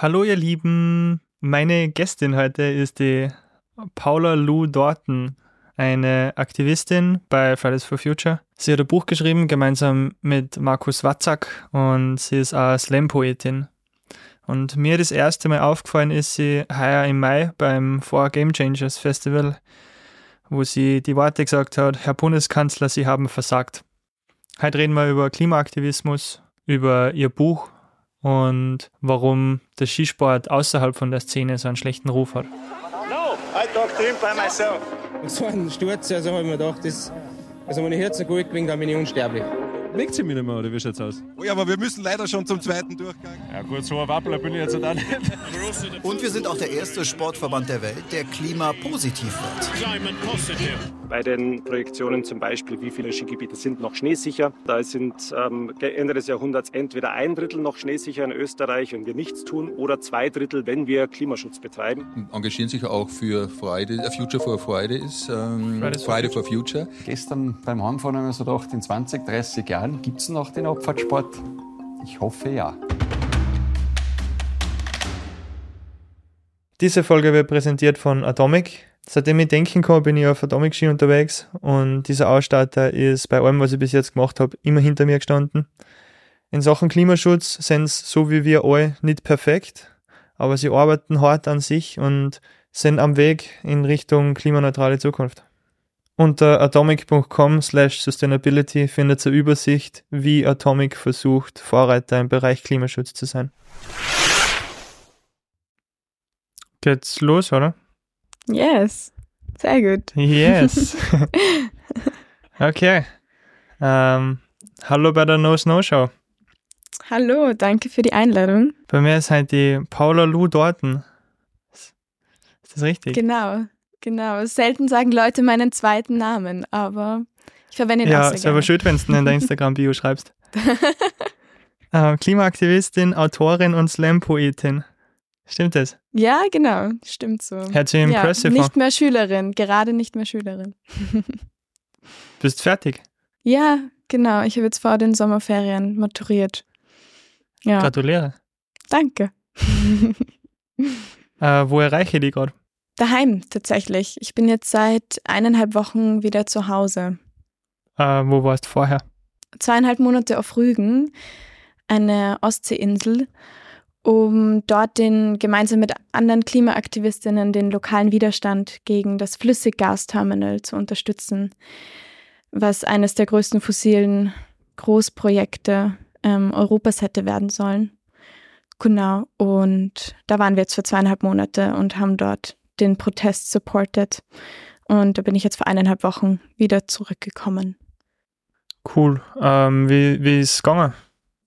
Hallo ihr Lieben, meine Gästin heute ist die Paula Lou Dorton, eine Aktivistin bei Fridays for Future. Sie hat ein Buch geschrieben, gemeinsam mit Markus Watzak und sie ist auch Slam-Poetin. Und mir das erste Mal aufgefallen ist sie heuer im Mai beim Four Game Changers Festival, wo sie die Worte gesagt hat, Herr Bundeskanzler, Sie haben versagt. Heute reden wir über Klimaaktivismus, über ihr Buch und warum der Skisport außerhalb von der Szene so einen schlechten Ruf hat. No, I talk to him by myself. So ein Sturz, also habe ich mir gedacht, das, also wenn ich Herzen gut bin, dann bin ich unsterblich. Legt sie mich nicht mehr, oder wie schaut's aus? Oh ja, aber wir müssen leider schon zum zweiten Durchgang. Ja gut, so ein Wappler bin ich jetzt auch nicht. Und wir sind auch der erste Sportverband der Welt, der klimapositiv wird. Bei den Projektionen zum Beispiel, wie viele Skigebiete sind noch schneesicher. Da sind ähm, Ende des Jahrhunderts entweder ein Drittel noch schneesicher in Österreich, wenn wir nichts tun, oder zwei Drittel, wenn wir Klimaschutz betreiben. Engagieren sich auch für Friday, Future for Friday ist ähm, Fridays for Friday for Future. Gestern beim Heimfahren haben wir so gedacht, in 20, 30 Jahren gibt es noch den Abfahrtsport? Ich hoffe ja. Diese Folge wird präsentiert von Atomic. Seitdem ich denken kann, bin ich auf Atomic Ski unterwegs und dieser Ausstatter ist bei allem, was ich bis jetzt gemacht habe, immer hinter mir gestanden. In Sachen Klimaschutz sind sie so wie wir alle nicht perfekt, aber sie arbeiten hart an sich und sind am Weg in Richtung klimaneutrale Zukunft. Unter atomic.com slash sustainability findet ihr Übersicht, wie Atomic versucht, Vorreiter im Bereich Klimaschutz zu sein. Geht's los, oder? Yes. Sehr gut. Yes. okay. Ähm, hallo bei der No Snow Show. Hallo, danke für die Einladung. Bei mir ist halt die Paula Lou Dorten. Ist das richtig? Genau, genau. Selten sagen Leute meinen zweiten Namen, aber ich verwende ihn auch ja, ist aber schön, wenn du in der Instagram-Bio schreibst. Äh, Klimaaktivistin, Autorin und Slam-Poetin. Stimmt das? Ja, genau, stimmt so. Hört sich ja, impressive nicht mehr Schülerin, gerade nicht mehr Schülerin. Bist fertig? Ja, genau. Ich habe jetzt vor den Sommerferien maturiert. Ja, Gratuliere. danke. Äh, wo erreiche ich die gerade? Daheim tatsächlich. Ich bin jetzt seit eineinhalb Wochen wieder zu Hause. Äh, wo warst du vorher? zweieinhalb Monate auf Rügen, eine Ostseeinsel, um dort den gemeinsam mit anderen Klimaaktivistinnen den lokalen Widerstand gegen das Flüssiggasterminal zu unterstützen, was eines der größten fossilen Großprojekte ähm, Europas hätte werden sollen. Genau, und da waren wir jetzt für zweieinhalb Monate und haben dort den Protest supported. Und da bin ich jetzt vor eineinhalb Wochen wieder zurückgekommen. Cool. Ähm, wie, wie ist es gegangen?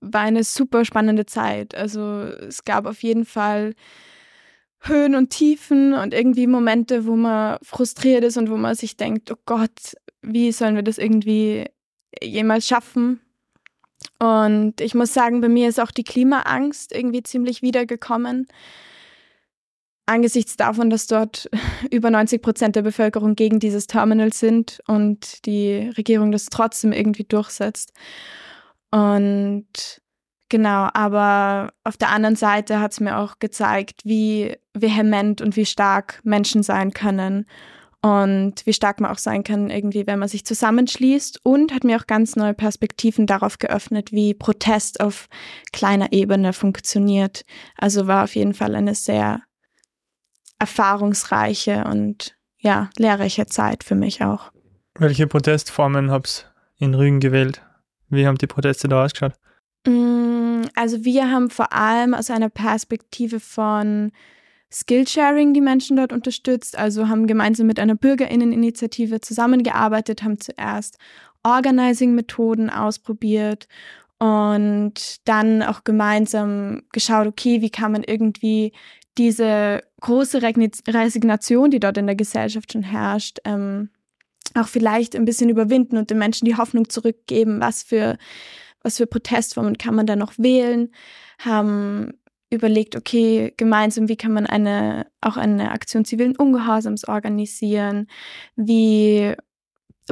war eine super spannende Zeit. Also es gab auf jeden Fall Höhen und Tiefen und irgendwie Momente, wo man frustriert ist und wo man sich denkt, oh Gott, wie sollen wir das irgendwie jemals schaffen? Und ich muss sagen, bei mir ist auch die Klimaangst irgendwie ziemlich wiedergekommen. Angesichts davon, dass dort über 90 Prozent der Bevölkerung gegen dieses Terminal sind und die Regierung das trotzdem irgendwie durchsetzt. Und genau, aber auf der anderen Seite hat es mir auch gezeigt, wie vehement und wie stark Menschen sein können und wie stark man auch sein kann, irgendwie, wenn man sich zusammenschließt und hat mir auch ganz neue Perspektiven darauf geöffnet, wie Protest auf kleiner Ebene funktioniert. Also war auf jeden Fall eine sehr erfahrungsreiche und ja, lehrreiche Zeit für mich auch. Welche Protestformen habt ihr in Rügen gewählt? Wie haben die Proteste da ausgeschaut? Mm, Also wir haben vor allem aus einer Perspektive von Skillsharing die Menschen dort unterstützt, also haben gemeinsam mit einer Bürgerinneninitiative zusammengearbeitet, haben zuerst Organizing-Methoden ausprobiert und dann auch gemeinsam geschaut, okay, wie kann man irgendwie diese große Resignation, die dort in der Gesellschaft schon herrscht, ähm, auch vielleicht ein bisschen überwinden und den Menschen die Hoffnung zurückgeben, was für, was für Protestformen kann man da noch wählen, haben überlegt, okay, gemeinsam, wie kann man eine, auch eine Aktion zivilen Ungehorsams organisieren, wie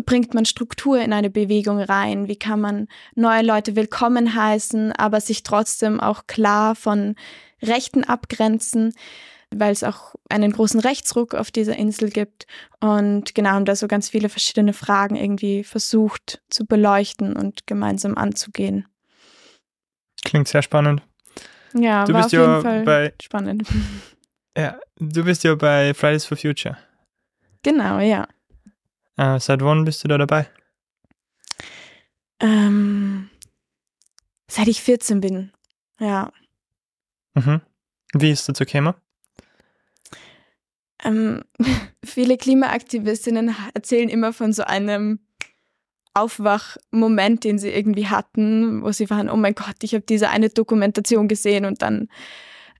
bringt man Struktur in eine Bewegung rein? Wie kann man neue Leute willkommen heißen, aber sich trotzdem auch klar von Rechten abgrenzen? weil es auch einen großen Rechtsruck auf dieser Insel gibt. Und genau, haben da so ganz viele verschiedene Fragen irgendwie versucht zu beleuchten und gemeinsam anzugehen. Klingt sehr spannend. Ja, du war bist auf jeden ja Fall bei, spannend. Ja, du bist ja bei Fridays for Future. Genau, ja. Äh, seit wann bist du da dabei? Ähm, seit ich 14 bin, ja. Mhm. Wie ist dazu gekommen? Ähm, viele Klimaaktivistinnen erzählen immer von so einem Aufwachmoment, den sie irgendwie hatten, wo sie waren, oh mein Gott, ich habe diese eine Dokumentation gesehen und dann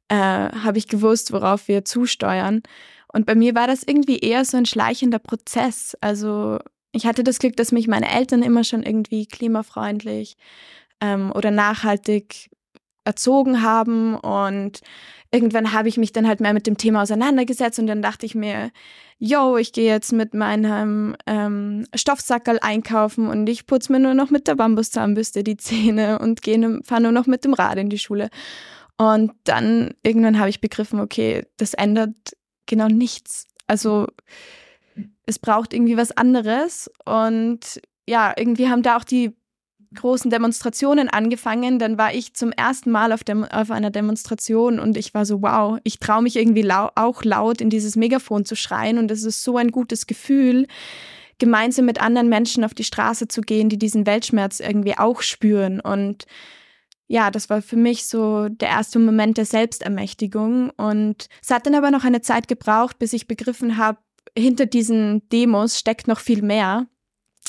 äh, habe ich gewusst, worauf wir zusteuern. Und bei mir war das irgendwie eher so ein schleichender Prozess. Also ich hatte das Glück, dass mich meine Eltern immer schon irgendwie klimafreundlich ähm, oder nachhaltig erzogen haben und irgendwann habe ich mich dann halt mehr mit dem Thema auseinandergesetzt und dann dachte ich mir, yo, ich gehe jetzt mit meinem ähm, Stoffsackerl einkaufen und ich putze mir nur noch mit der Bambuszahnbürste die Zähne und fahre nur noch mit dem Rad in die Schule. Und dann irgendwann habe ich begriffen, okay, das ändert genau nichts. Also es braucht irgendwie was anderes und ja, irgendwie haben da auch die großen Demonstrationen angefangen. Dann war ich zum ersten Mal auf, dem, auf einer Demonstration und ich war so, wow, ich traue mich irgendwie lau auch laut in dieses Megafon zu schreien und es ist so ein gutes Gefühl, gemeinsam mit anderen Menschen auf die Straße zu gehen, die diesen Weltschmerz irgendwie auch spüren. Und ja, das war für mich so der erste Moment der Selbstermächtigung. Und es hat dann aber noch eine Zeit gebraucht, bis ich begriffen habe, hinter diesen Demos steckt noch viel mehr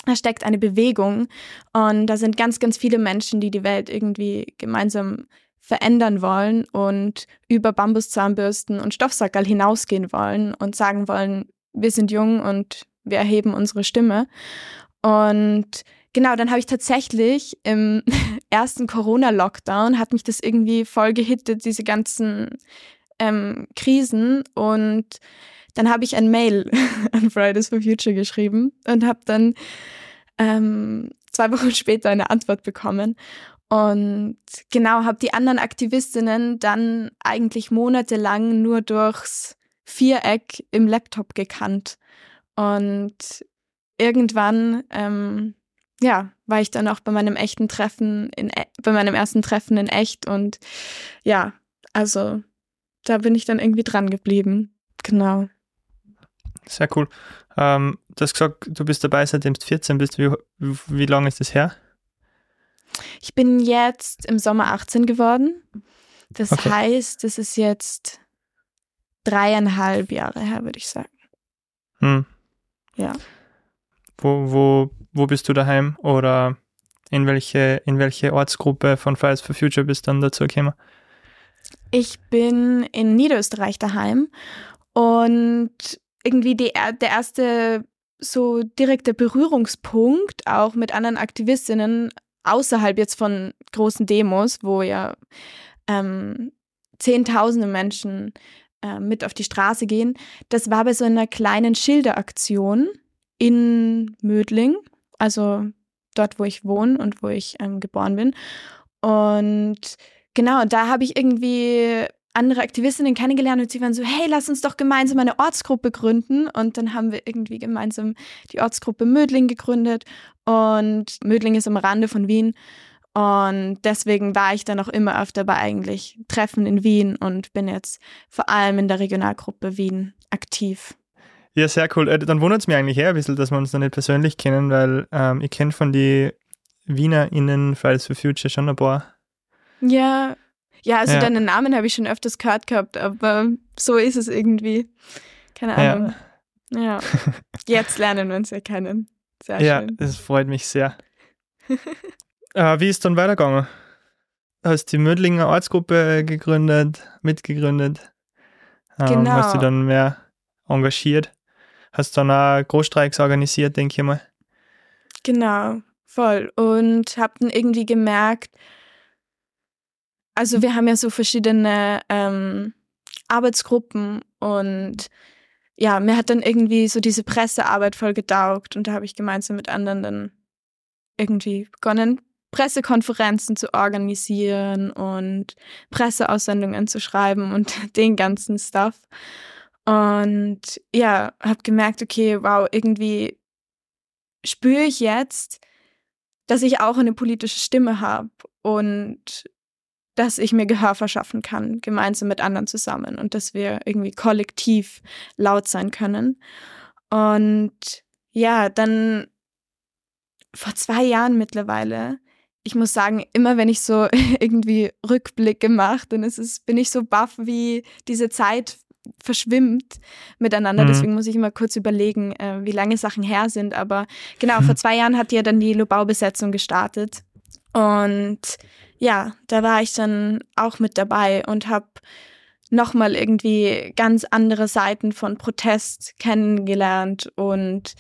da steckt eine Bewegung und da sind ganz, ganz viele Menschen, die die Welt irgendwie gemeinsam verändern wollen und über Bambuszahnbürsten und Stoffsackerl hinausgehen wollen und sagen wollen, wir sind jung und wir erheben unsere Stimme. Und genau, dann habe ich tatsächlich im ersten Corona-Lockdown hat mich das irgendwie voll gehittet, diese ganzen ähm, Krisen und dann habe ich ein Mail an Fridays for Future geschrieben und habe dann ähm, zwei Wochen später eine Antwort bekommen. Und genau, habe die anderen Aktivistinnen dann eigentlich monatelang nur durchs Viereck im Laptop gekannt. Und irgendwann, ähm, ja, war ich dann auch bei meinem echten Treffen, in, e, bei meinem ersten Treffen in echt. Und ja, also da bin ich dann irgendwie dran geblieben. Genau. Sehr cool. Ähm, du hast gesagt, du bist dabei, seitdem du 14 bist. Wie, wie lange ist das her? Ich bin jetzt im Sommer 18 geworden. Das okay. heißt, es ist jetzt dreieinhalb Jahre her, würde ich sagen. Hm. Ja. Wo, wo, wo bist du daheim? Oder in welche, in welche Ortsgruppe von Fridays for Future bist du dann dazu gekommen? Ich bin in Niederösterreich daheim und irgendwie die, der erste so direkte Berührungspunkt auch mit anderen Aktivistinnen außerhalb jetzt von großen Demos, wo ja ähm, Zehntausende Menschen äh, mit auf die Straße gehen. Das war bei so einer kleinen Schilderaktion in Mödling, also dort, wo ich wohne und wo ich ähm, geboren bin. Und genau, da habe ich irgendwie andere Aktivistinnen kennengelernt und sie waren so, hey, lass uns doch gemeinsam eine Ortsgruppe gründen. Und dann haben wir irgendwie gemeinsam die Ortsgruppe Mödling gegründet. Und Mödling ist am Rande von Wien. Und deswegen war ich dann auch immer öfter bei eigentlich Treffen in Wien und bin jetzt vor allem in der Regionalgruppe Wien aktiv. Ja, sehr cool. Äh, dann wundert es mir eigentlich her ein bisschen, dass wir uns da nicht persönlich kennen, weil ähm, ich kenne von den WienerInnen Fridays for Future schon ein paar. Ja, ja, also ja. deinen Namen habe ich schon öfters gehört gehabt, aber so ist es irgendwie. Keine Ahnung. Ja. ja. Jetzt lernen wir uns ja kennen. Sehr ja, schön. das freut mich sehr. äh, wie ist dann weitergegangen? Hast die Mödlinger Ortsgruppe gegründet, mitgegründet? Ähm, genau. Hast du dann mehr engagiert? Hast dann auch Großstreiks organisiert, denke ich mal. Genau, voll. Und hab dann irgendwie gemerkt, also wir haben ja so verschiedene ähm, Arbeitsgruppen und ja, mir hat dann irgendwie so diese Pressearbeit voll getaugt und da habe ich gemeinsam mit anderen dann irgendwie begonnen, Pressekonferenzen zu organisieren und Presseaussendungen zu schreiben und den ganzen Stuff. Und ja, habe gemerkt, okay, wow, irgendwie spüre ich jetzt, dass ich auch eine politische Stimme habe und dass ich mir Gehör verschaffen kann, gemeinsam mit anderen zusammen und dass wir irgendwie kollektiv laut sein können. Und ja, dann vor zwei Jahren mittlerweile, ich muss sagen, immer wenn ich so irgendwie Rückblicke mache, dann ist es, bin ich so baff, wie diese Zeit verschwimmt miteinander. Mhm. Deswegen muss ich immer kurz überlegen, äh, wie lange Sachen her sind. Aber genau, mhm. vor zwei Jahren hat ja dann die Lobau-Besetzung gestartet. Und ja, da war ich dann auch mit dabei und habe nochmal irgendwie ganz andere Seiten von Protest kennengelernt und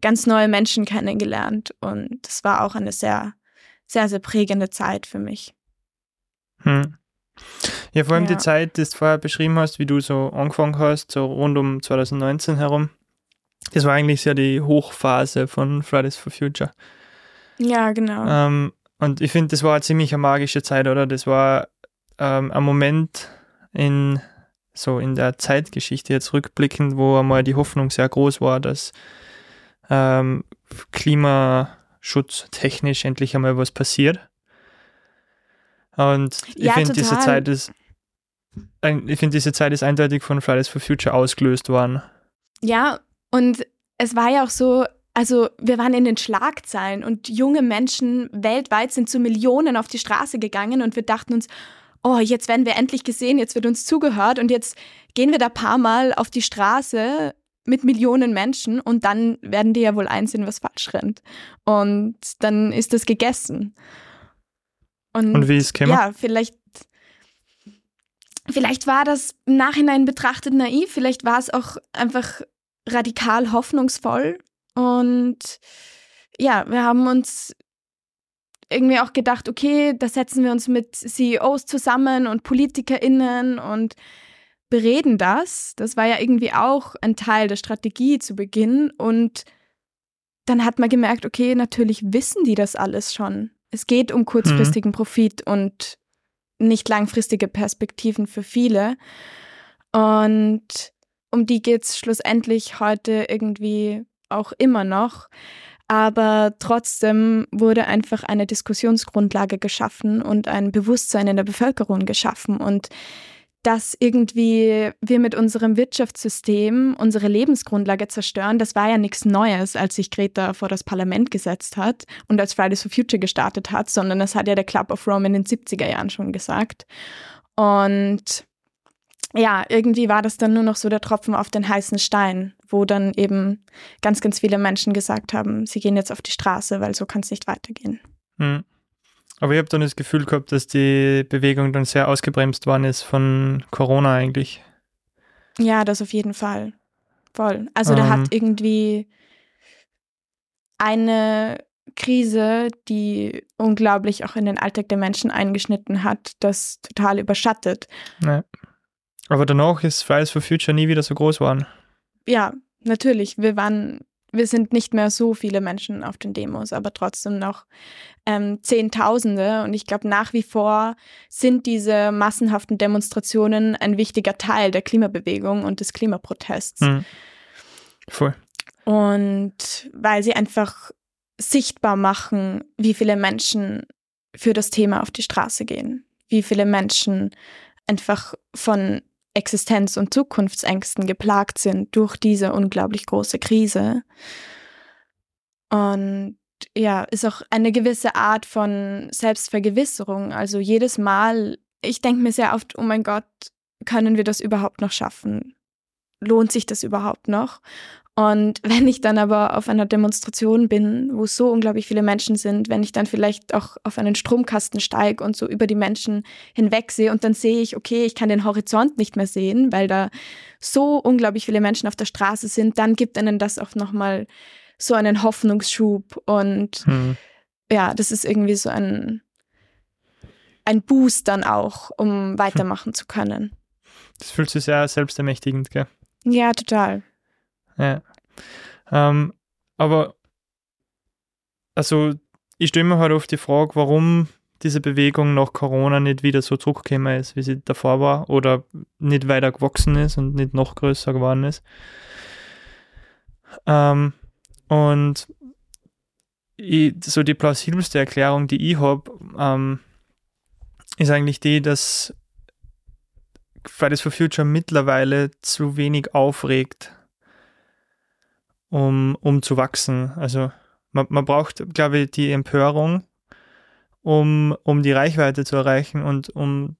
ganz neue Menschen kennengelernt. Und das war auch eine sehr, sehr, sehr prägende Zeit für mich. Hm. Ja, vor allem ja. die Zeit, die du vorher beschrieben hast, wie du so angefangen hast, so rund um 2019 herum. Das war eigentlich sehr die Hochphase von Fridays for Future. Ja, genau. Ähm, und ich finde, das war eine ziemlich eine magische Zeit, oder? Das war ähm, ein Moment in so in der Zeitgeschichte jetzt rückblickend, wo einmal die Hoffnung sehr groß war, dass ähm, klimaschutztechnisch endlich einmal was passiert. Und ich ja, finde, diese Zeit ist ich finde, diese Zeit ist eindeutig von Fridays for Future ausgelöst worden. Ja, und es war ja auch so, also wir waren in den Schlagzeilen und junge Menschen weltweit sind zu Millionen auf die Straße gegangen und wir dachten uns, oh, jetzt werden wir endlich gesehen, jetzt wird uns zugehört und jetzt gehen wir da paar Mal auf die Straße mit Millionen Menschen und dann werden die ja wohl einsehen, was falsch rennt. Und dann ist das gegessen. Und, und wie ist es Ja, vielleicht, vielleicht war das im Nachhinein betrachtet naiv, vielleicht war es auch einfach radikal hoffnungsvoll und ja, wir haben uns irgendwie auch gedacht, okay, da setzen wir uns mit CEOs zusammen und PolitikerInnen und bereden das. Das war ja irgendwie auch ein Teil der Strategie zu Beginn. Und dann hat man gemerkt, okay, natürlich wissen die das alles schon. Es geht um kurzfristigen mhm. Profit und nicht langfristige Perspektiven für viele. Und um die geht es schlussendlich heute irgendwie auch immer noch. Aber trotzdem wurde einfach eine Diskussionsgrundlage geschaffen und ein Bewusstsein in der Bevölkerung geschaffen. Und dass irgendwie wir mit unserem Wirtschaftssystem unsere Lebensgrundlage zerstören, das war ja nichts Neues, als sich Greta vor das Parlament gesetzt hat und als Fridays for Future gestartet hat, sondern das hat ja der Club of Rome in den 70er Jahren schon gesagt. Und ja, irgendwie war das dann nur noch so der Tropfen auf den heißen Stein, wo dann eben ganz, ganz viele Menschen gesagt haben, sie gehen jetzt auf die Straße, weil so kann es nicht weitergehen. Hm. Aber ich habe dann das Gefühl gehabt, dass die Bewegung dann sehr ausgebremst worden ist von Corona eigentlich. Ja, das auf jeden Fall. Voll. Also ähm. da hat irgendwie eine Krise, die unglaublich auch in den Alltag der Menschen eingeschnitten hat, das total überschattet. Ja. Aber danach ist Fridays for Future nie wieder so groß geworden. Ja, natürlich. Wir waren, wir sind nicht mehr so viele Menschen auf den Demos, aber trotzdem noch ähm, Zehntausende. Und ich glaube, nach wie vor sind diese massenhaften Demonstrationen ein wichtiger Teil der Klimabewegung und des Klimaprotests. Mhm. Voll. Und weil sie einfach sichtbar machen, wie viele Menschen für das Thema auf die Straße gehen, wie viele Menschen einfach von Existenz- und Zukunftsängsten geplagt sind durch diese unglaublich große Krise. Und ja, ist auch eine gewisse Art von Selbstvergewisserung. Also jedes Mal, ich denke mir sehr oft, oh mein Gott, können wir das überhaupt noch schaffen? Lohnt sich das überhaupt noch? Und wenn ich dann aber auf einer Demonstration bin, wo so unglaublich viele Menschen sind, wenn ich dann vielleicht auch auf einen Stromkasten steige und so über die Menschen hinwegsehe und dann sehe ich, okay, ich kann den Horizont nicht mehr sehen, weil da so unglaublich viele Menschen auf der Straße sind, dann gibt ihnen das auch nochmal so einen Hoffnungsschub und hm. ja, das ist irgendwie so ein, ein Boost dann auch, um weitermachen hm. zu können. Das fühlt sich sehr selbstermächtigend, gell? Ja, total. Ja. Ähm, aber also ich stelle mir halt oft die Frage, warum diese Bewegung nach Corona nicht wieder so zurückgekommen ist, wie sie davor war, oder nicht weiter gewachsen ist und nicht noch größer geworden ist. Ähm, und ich, so die plausibelste Erklärung, die ich habe, ähm, ist eigentlich die, dass Fridays for Future mittlerweile zu wenig aufregt, um, um zu wachsen. Also man, man braucht, glaube ich, die Empörung, um, um die Reichweite zu erreichen und um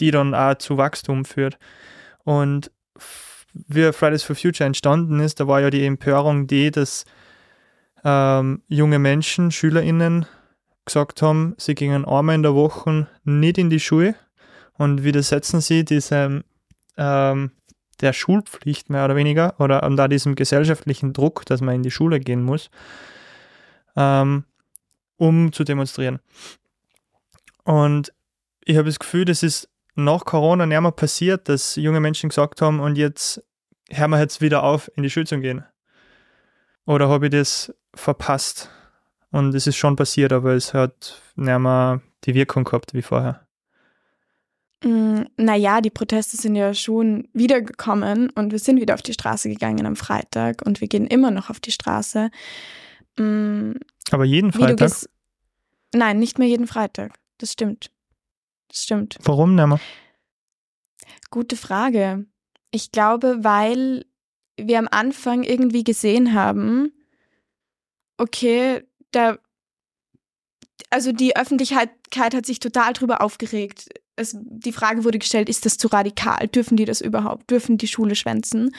die dann auch zu Wachstum führt. Und wie Fridays for Future entstanden ist, da war ja die Empörung die, dass ähm, junge Menschen, SchülerInnen gesagt haben, sie gingen einmal in der Woche nicht in die Schule und widersetzen sie diesem ähm, der Schulpflicht mehr oder weniger oder da diesem gesellschaftlichen Druck, dass man in die Schule gehen muss, ähm, um zu demonstrieren. Und ich habe das Gefühl, das ist nach Corona nicht mehr passiert, dass junge Menschen gesagt haben, und jetzt hören wir jetzt wieder auf, in die Schule zu gehen. Oder habe ich das verpasst? Und es ist schon passiert, aber es hat nicht mehr die Wirkung gehabt wie vorher. Mm, naja, die Proteste sind ja schon wiedergekommen und wir sind wieder auf die Straße gegangen am Freitag und wir gehen immer noch auf die Straße. Mm, aber jeden Freitag? Nein, nicht mehr jeden Freitag. Das stimmt. Das stimmt. Warum mehr? Gute Frage. Ich glaube, weil wir am Anfang irgendwie gesehen haben, okay, da, also die Öffentlichkeit hat sich total drüber aufgeregt. Es, die Frage wurde gestellt, ist das zu radikal? Dürfen die das überhaupt? Dürfen die Schule schwänzen?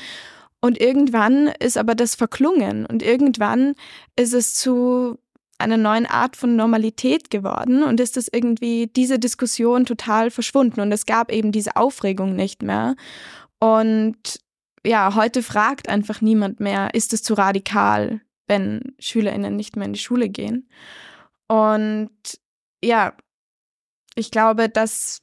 Und irgendwann ist aber das verklungen und irgendwann ist es zu einer neuen Art von Normalität geworden und ist das irgendwie diese Diskussion total verschwunden und es gab eben diese Aufregung nicht mehr. Und ja, heute fragt einfach niemand mehr, ist es zu radikal, wenn SchülerInnen nicht mehr in die Schule gehen? Und ja, ich glaube, dass,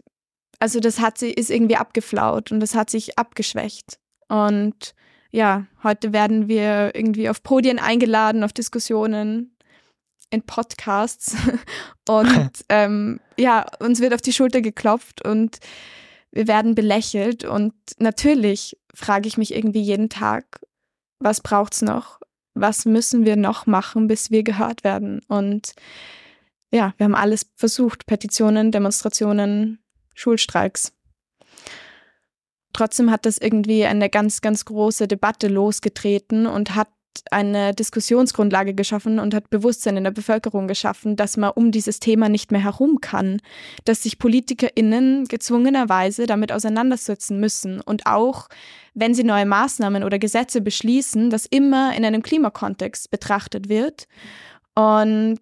also das hat sie, ist irgendwie abgeflaut und das hat sich abgeschwächt. Und ja, heute werden wir irgendwie auf Podien eingeladen, auf Diskussionen, in Podcasts und ähm, ja, uns wird auf die Schulter geklopft und wir werden belächelt und natürlich frage ich mich irgendwie jeden Tag, was braucht's noch? Was müssen wir noch machen, bis wir gehört werden? Und ja, wir haben alles versucht, Petitionen, Demonstrationen, Schulstreiks. Trotzdem hat das irgendwie eine ganz, ganz große Debatte losgetreten und hat eine Diskussionsgrundlage geschaffen und hat Bewusstsein in der Bevölkerung geschaffen, dass man um dieses Thema nicht mehr herum kann, dass sich PolitikerInnen gezwungenerweise damit auseinandersetzen müssen und auch, wenn sie neue Maßnahmen oder Gesetze beschließen, das immer in einem Klimakontext betrachtet wird und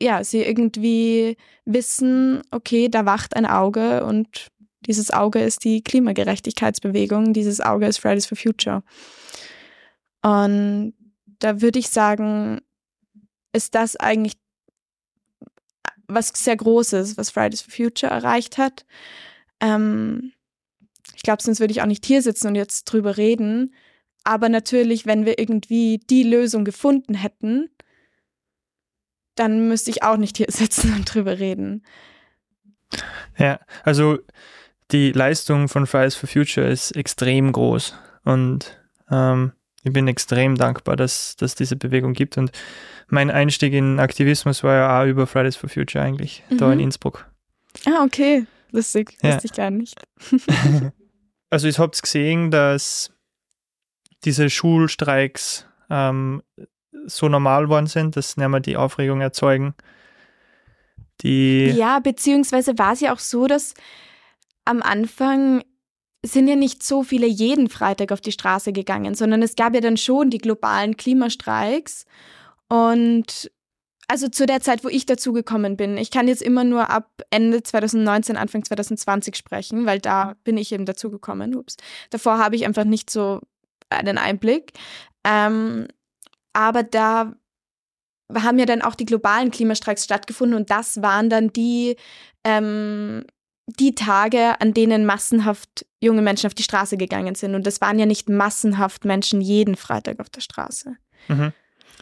ja, sie irgendwie wissen, okay, da wacht ein Auge und dieses Auge ist die Klimagerechtigkeitsbewegung, dieses Auge ist Fridays for Future. Und da würde ich sagen, ist das eigentlich was sehr Großes, was Fridays for Future erreicht hat. Ähm, ich glaube, sonst würde ich auch nicht hier sitzen und jetzt drüber reden. Aber natürlich, wenn wir irgendwie die Lösung gefunden hätten, dann müsste ich auch nicht hier sitzen und drüber reden. Ja, also die Leistung von Fridays for Future ist extrem groß und ähm, ich bin extrem dankbar, dass es diese Bewegung gibt. Und mein Einstieg in Aktivismus war ja auch über Fridays for Future eigentlich, mhm. da in Innsbruck. Ah, okay. Lustig. Ja. Wusste ich gar nicht. also, ich habt gesehen, dass diese Schulstreiks ähm, so normal worden sind, dass nicht mehr die Aufregung erzeugen. Die ja, beziehungsweise war es ja auch so, dass am Anfang sind ja nicht so viele jeden Freitag auf die Straße gegangen, sondern es gab ja dann schon die globalen Klimastreiks. Und also zu der Zeit, wo ich dazugekommen bin, ich kann jetzt immer nur ab Ende 2019, Anfang 2020 sprechen, weil da bin ich eben dazugekommen. Ups. Davor habe ich einfach nicht so einen Einblick. Ähm, aber da haben ja dann auch die globalen Klimastreiks stattgefunden und das waren dann die ähm, die Tage, an denen massenhaft junge Menschen auf die Straße gegangen sind. Und das waren ja nicht massenhaft Menschen jeden Freitag auf der Straße. Mhm.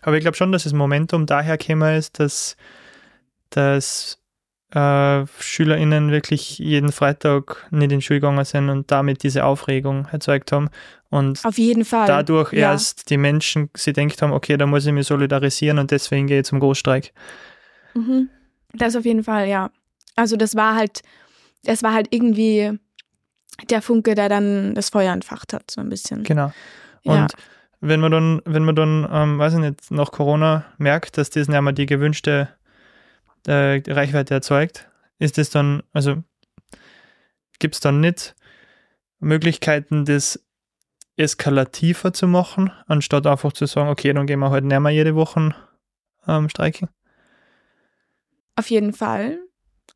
Aber ich glaube schon, dass das Momentum daher gekommen ist, dass, dass äh, SchülerInnen wirklich jeden Freitag nicht in die Schule gegangen sind und damit diese Aufregung erzeugt haben. Und Auf jeden Fall. dadurch ja. erst die Menschen sie denkt haben, okay, da muss ich mich solidarisieren und deswegen gehe ich zum Großstreik. Mhm. Das auf jeden Fall, ja. Also das war halt, das war halt irgendwie der Funke, der dann das Feuer entfacht hat, so ein bisschen. Genau. Und Ja. wenn man dann, wenn man dann, ähm, weiß ich nicht, nach Corona merkt, dass das nicht mehr die gewünschte äh, Reichweite erzeugt, ist das dann, also gibt es dann nicht Möglichkeiten, das eskalativer zu machen, anstatt einfach zu sagen, okay, dann gehen wir halt nicht mehr jede Woche ähm, streiken? Auf jeden Fall.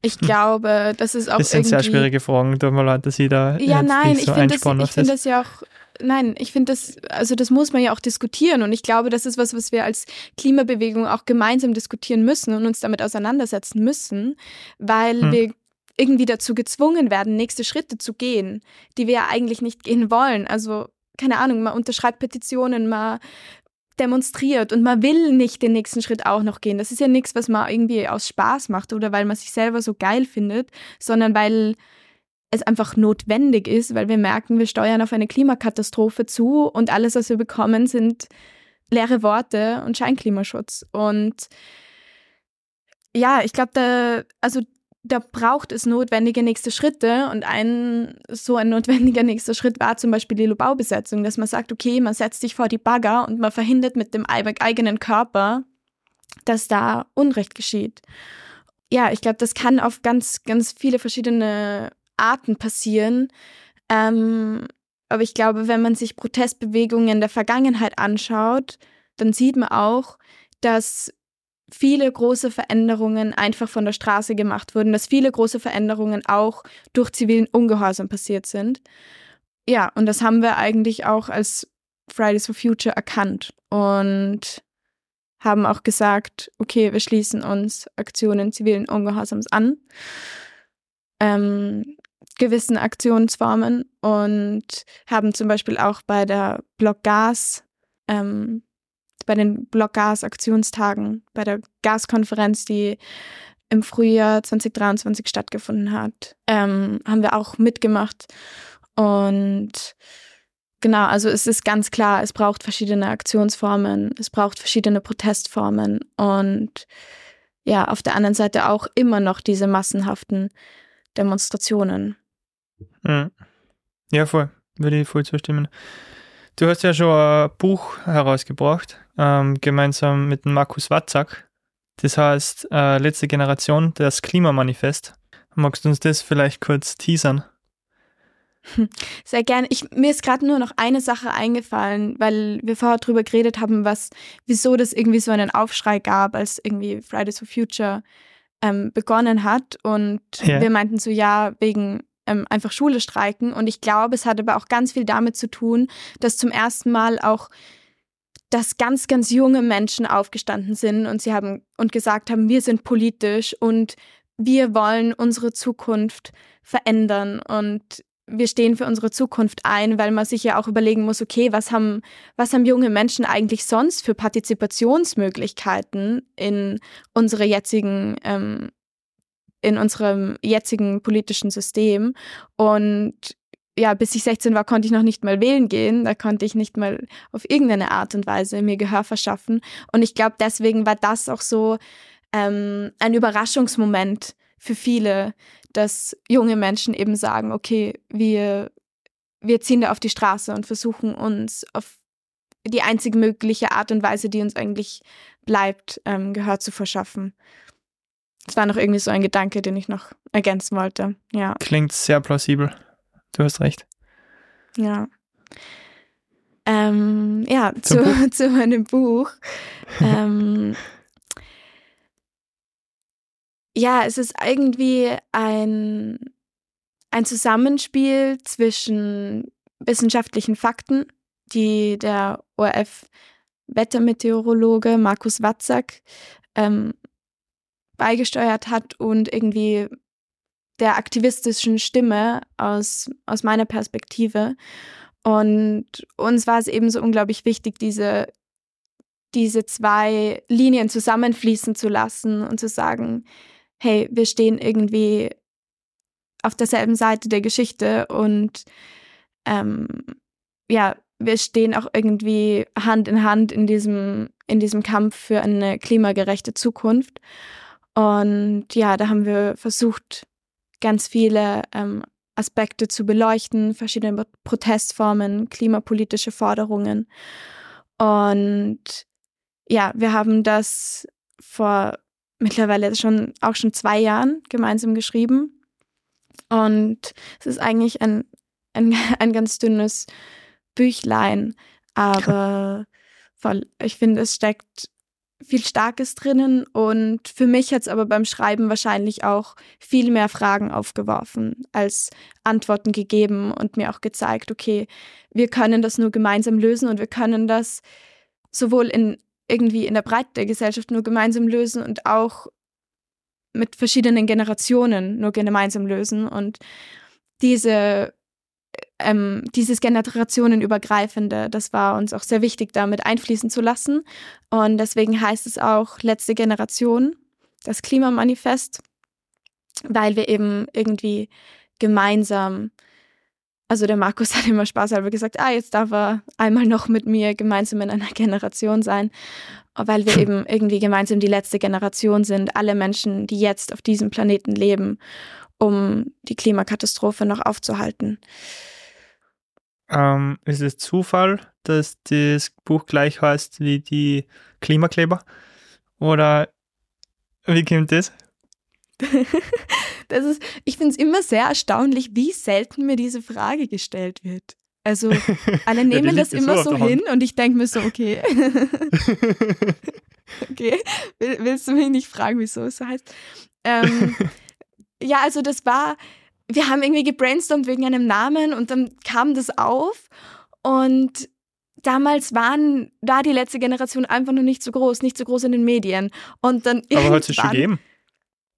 Ich glaube, das ist auch Hm. Das sind irgendwie... sehr schwierige Fragen, tut mir leid, dass ich da Ja, jetzt nein, nicht ich so finde das, ich find das ja auch, nein, ich finde das, also das muss man ja auch diskutieren und ich glaube, das ist was, was wir als Klimabewegung auch gemeinsam diskutieren müssen und uns damit auseinandersetzen müssen, weil Hm. wir irgendwie dazu gezwungen werden, nächste Schritte zu gehen, die wir ja eigentlich nicht gehen wollen. Also, keine Ahnung, man unterschreibt Petitionen, man demonstriert und man will nicht den nächsten Schritt auch noch gehen. Das ist ja nichts, was man irgendwie aus Spaß macht oder weil man sich selber so geil findet, sondern weil es einfach notwendig ist, weil wir merken, wir steuern auf eine Klimakatastrophe zu und alles, was wir bekommen, sind leere Worte und Scheinklimaschutz. Und ja, ich glaube, da, also da braucht es notwendige nächste Schritte und ein so ein notwendiger nächster Schritt war zum Beispiel die Lobaubesetzung, dass man sagt, okay, man setzt sich vor die Bagger und man verhindert mit dem eigenen Körper, dass da Unrecht geschieht. Ja, ich glaube, das kann auf ganz, ganz viele verschiedene Arten passieren. Ähm, aber ich glaube, wenn man sich Protestbewegungen der Vergangenheit anschaut, dann sieht man auch, dass viele große Veränderungen einfach von der Straße gemacht wurden, dass viele große Veränderungen auch durch zivilen Ungehorsam passiert sind. Ja, und das haben wir eigentlich auch als Fridays for Future erkannt und haben auch gesagt, okay, wir schließen uns Aktionen zivilen Ungehorsams an, ähm, gewissen Aktionsformen und haben zum Beispiel auch bei der Blockgas ähm, bei den Blockgas-Aktionstagen, bei der Gaskonferenz, die im Frühjahr 2023 stattgefunden hat, ähm, haben wir auch mitgemacht. Und genau, also es ist ganz klar, es braucht verschiedene Aktionsformen, es braucht verschiedene Protestformen und ja, auf der anderen Seite auch immer noch diese massenhaften Demonstrationen. Mhm. Ja, voll. Würde ich voll zustimmen. Du hast ja schon ein Buch herausgebracht, ähm, gemeinsam mit Markus Watzak. Das heißt, äh, letzte Generation, das Klimamanifest. Magst du uns das vielleicht kurz teasern? Sehr gerne. Ich, mir ist gerade nur noch eine Sache eingefallen, weil wir vorher drüber geredet haben, was, wieso das irgendwie so einen Aufschrei gab, als irgendwie Fridays for Future ähm, begonnen hat. Und Ja. wir meinten so, ja, wegen ähm, einfach Schule streiken. Und ich glaube, es hat aber auch ganz viel damit zu tun, dass zum ersten Mal auch dass ganz, ganz junge Menschen aufgestanden sind und sie haben und gesagt haben, wir sind politisch und wir wollen unsere Zukunft verändern und wir stehen für unsere Zukunft ein, weil man sich ja auch überlegen muss, okay, was haben, was haben junge Menschen eigentlich sonst für Partizipationsmöglichkeiten in unsere jetzigen, ähm, in unserem jetzigen politischen System? Und ja, bis ich 16 war, konnte ich noch nicht mal wählen gehen. Da konnte ich nicht mal auf irgendeine Art und Weise mir Gehör verschaffen. Und ich glaube, deswegen war das auch so ähm, ein Überraschungsmoment für viele, dass junge Menschen eben sagen, okay, wir, wir ziehen da auf die Straße und versuchen uns auf die einzig mögliche Art und Weise, die uns eigentlich bleibt, ähm, Gehör zu verschaffen. Das war noch irgendwie so ein Gedanke, den ich noch ergänzen wollte. Ja. Klingt sehr plausibel. Du hast recht. Ja. Ähm, ja, Zum zu, zu meinem Buch. ähm, ja, es ist irgendwie ein, ein Zusammenspiel zwischen wissenschaftlichen Fakten, die der ORF-Wettermeteorologe Markus Watzak ähm, beigesteuert hat und irgendwie der aktivistischen Stimme aus, aus meiner Perspektive. Und uns war es eben so unglaublich wichtig, diese, diese zwei Linien zusammenfließen zu lassen und zu sagen, hey, wir stehen irgendwie auf derselben Seite der Geschichte und ähm, ja, wir stehen auch irgendwie Hand in Hand in diesem, in diesem Kampf für eine klimagerechte Zukunft. Und ja, da haben wir versucht, ganz viele ähm, Aspekte zu beleuchten, verschiedene Protestformen, klimapolitische Forderungen. Und ja, wir haben das vor mittlerweile schon auch schon zwei Jahren gemeinsam geschrieben. Und es ist eigentlich ein, ein, ein ganz dünnes Büchlein, aber voll, ich finde, es steckt viel Starkes drinnen und für mich hat es aber beim Schreiben wahrscheinlich auch viel mehr Fragen aufgeworfen als Antworten gegeben und mir auch gezeigt, okay, wir können das nur gemeinsam lösen und wir können das sowohl in irgendwie in der Breite der Gesellschaft nur gemeinsam lösen und auch mit verschiedenen Generationen nur gemeinsam lösen. Und diese ähm, dieses generationenübergreifende, das war uns auch sehr wichtig, damit einfließen zu lassen. Und deswegen heißt es auch letzte Generation, das Klimamanifest, weil wir eben irgendwie gemeinsam, also der Markus hat immer spaßhalber gesagt, ah, jetzt darf er einmal noch mit mir gemeinsam in einer Generation sein, weil wir eben irgendwie gemeinsam die letzte Generation sind, alle Menschen, die jetzt auf diesem Planeten leben, um die Klimakatastrophe noch aufzuhalten. Ähm, ist es Zufall, dass das Buch gleich heißt wie die Klimakleber? Oder wie kommt das? das ist, ich finde es immer sehr erstaunlich, wie selten mir diese Frage gestellt wird. Also alle nehmen ja, das immer so, so hin und ich denke mir so, okay. okay, willst du mich nicht fragen, wieso es so heißt? Ähm, ja, also das war, wir haben irgendwie gebrainstormt wegen einem Namen und dann kam das auf und damals waren da die letzte Generation einfach noch nicht so groß, nicht so groß in den Medien. Und dann aber hat sie schon gegeben?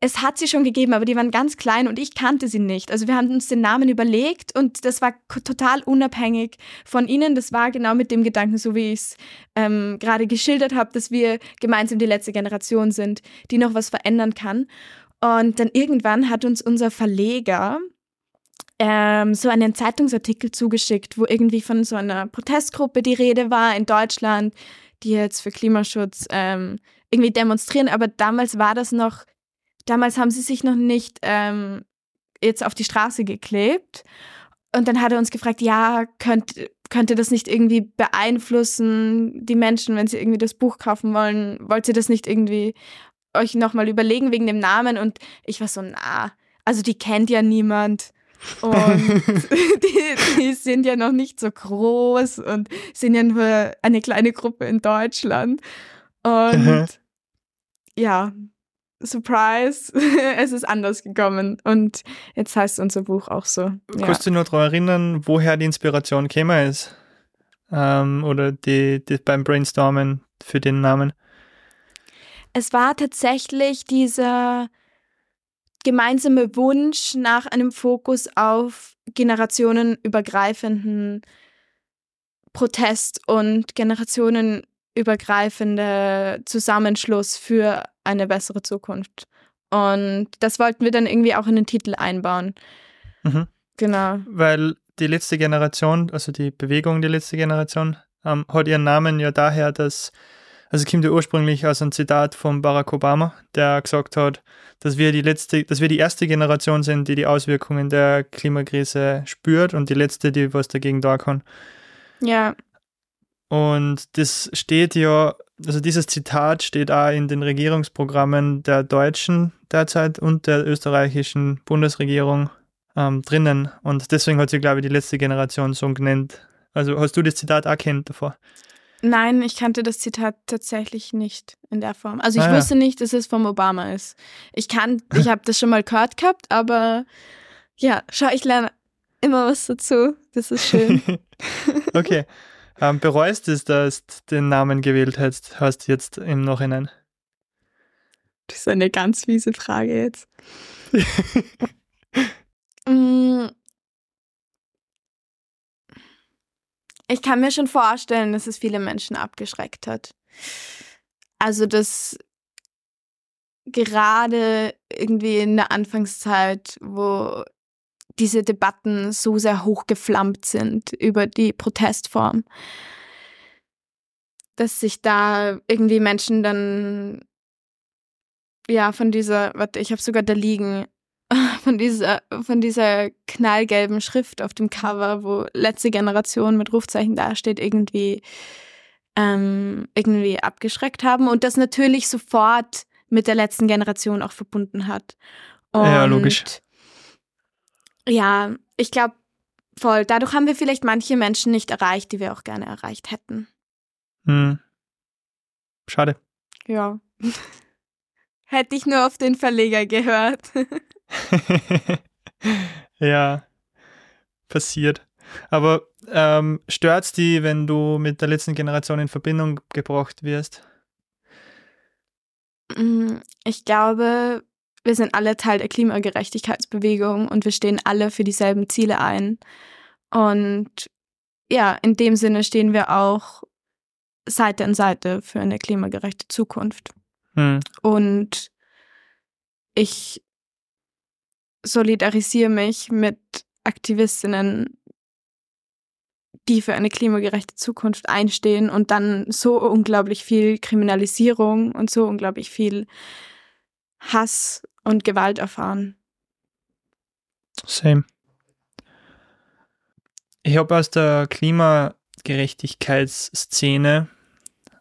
Es hat sie schon gegeben, aber die waren ganz klein und ich kannte sie nicht. Also wir haben uns den Namen überlegt und das war total unabhängig von ihnen. Das war genau mit dem Gedanken, so wie ich es ähm, gerade geschildert habe, dass wir gemeinsam die letzte Generation sind, die noch was verändern kann. Und dann irgendwann hat uns unser Verleger ähm, so einen Zeitungsartikel zugeschickt, wo irgendwie von so einer Protestgruppe die Rede war in Deutschland, die jetzt für Klimaschutz ähm, irgendwie demonstrieren. Aber damals war das noch, damals haben sie sich noch nicht ähm, jetzt auf die Straße geklebt. Und dann hat er uns gefragt, ja, könnt, könnte das nicht irgendwie beeinflussen, die Menschen, wenn sie irgendwie das Buch kaufen wollen? Wollt ihr das nicht irgendwie euch nochmal überlegen wegen dem Namen und ich war so, na, also die kennt ja niemand. Und die, die, sind ja noch nicht so groß und sind ja nur eine kleine Gruppe in Deutschland. Und ja, Surprise, es ist anders gekommen. Und jetzt heißt unser Buch auch so. Ja. Kannst du nur daran erinnern, woher die Inspiration käme ist? Ähm, oder die, die beim Brainstormen für den Namen? Es war tatsächlich dieser gemeinsame Wunsch nach einem Fokus auf generationenübergreifenden Protest und generationenübergreifende Zusammenschluss für eine bessere Zukunft. Und das wollten wir dann irgendwie auch in den Titel einbauen. Mhm. Genau. Weil die letzte Generation, also die Bewegung die letzte Generation, ähm, hat ihren Namen ja daher, dass also es kommt ja ursprünglich aus einem Zitat von Barack Obama, der gesagt hat, dass wir die letzte, dass wir die erste Generation sind, die die Auswirkungen der Klimakrise spürt und die letzte, die was dagegen da kann. Ja. Und das steht ja, also dieses Zitat steht auch in den Regierungsprogrammen der Deutschen derzeit und der österreichischen Bundesregierung ähm, drinnen. Und deswegen hat sie, glaube ich, die letzte Generation so genannt. Also hast du das Zitat auch kennt davor? Nein, ich kannte das Zitat tatsächlich nicht in der Form. Also ich ah, wusste nicht, dass es vom Obama ist. Ich kann, ich habe das schon mal gehört gehabt, aber ja, schau, ich lerne immer was dazu. Das ist schön. okay. Ähm, bereust du es, dass du den Namen gewählt hast, hast jetzt im Nachhinein? Das ist eine ganz fiese Frage jetzt. Ich kann mir schon vorstellen, dass es viele Menschen abgeschreckt hat. Also, dass gerade irgendwie in der Anfangszeit, wo diese Debatten so sehr hochgeflammt sind über die Protestform, dass sich da irgendwie Menschen dann ja von dieser, warte, ich habe sogar da liegen, von dieser, von dieser knallgelben Schrift auf dem Cover, wo letzte Generation mit Rufzeichen dasteht, irgendwie, ähm, irgendwie abgeschreckt haben und das natürlich sofort mit der letzten Generation auch verbunden hat. Und ja, logisch. Ja, ich glaube, voll. Dadurch haben wir vielleicht manche Menschen nicht erreicht, die wir auch gerne erreicht hätten. Hm. Schade. Ja. Hätte ich nur auf den Verleger gehört. ja, passiert. Aber ähm, stört die, wenn du mit der letzten Generation in Verbindung gebracht wirst? Mm, ich glaube, wir sind alle Teil der Klimagerechtigkeitsbewegung und wir stehen alle für dieselben Ziele ein. Und ja, in dem Sinne stehen wir auch Seite an Seite für eine klimagerechte Zukunft. Hm. Und ich solidarisiere mich mit Aktivistinnen, die für eine klimagerechte Zukunft einstehen und dann so unglaublich viel Kriminalisierung und so unglaublich viel Hass und Gewalt erfahren. Same. Ich habe aus der Klimagerechtigkeitsszene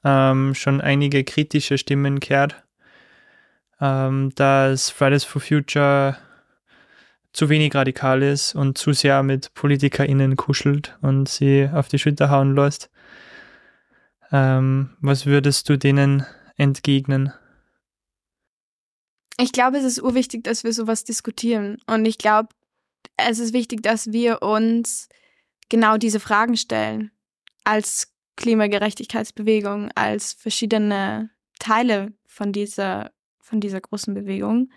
ähm, schon einige kritische Stimmen gehört, ähm, dass Fridays for Future zu wenig radikal ist und zu sehr mit PolitikerInnen kuschelt und sie auf die Schulter hauen lässt. Ähm, was würdest du denen entgegnen? Ich glaube, es ist urwichtig, dass wir sowas diskutieren. Und ich glaube, es ist wichtig, dass wir uns genau diese Fragen stellen. Als Klimagerechtigkeitsbewegung, als verschiedene Teile von dieser, von dieser großen Bewegung.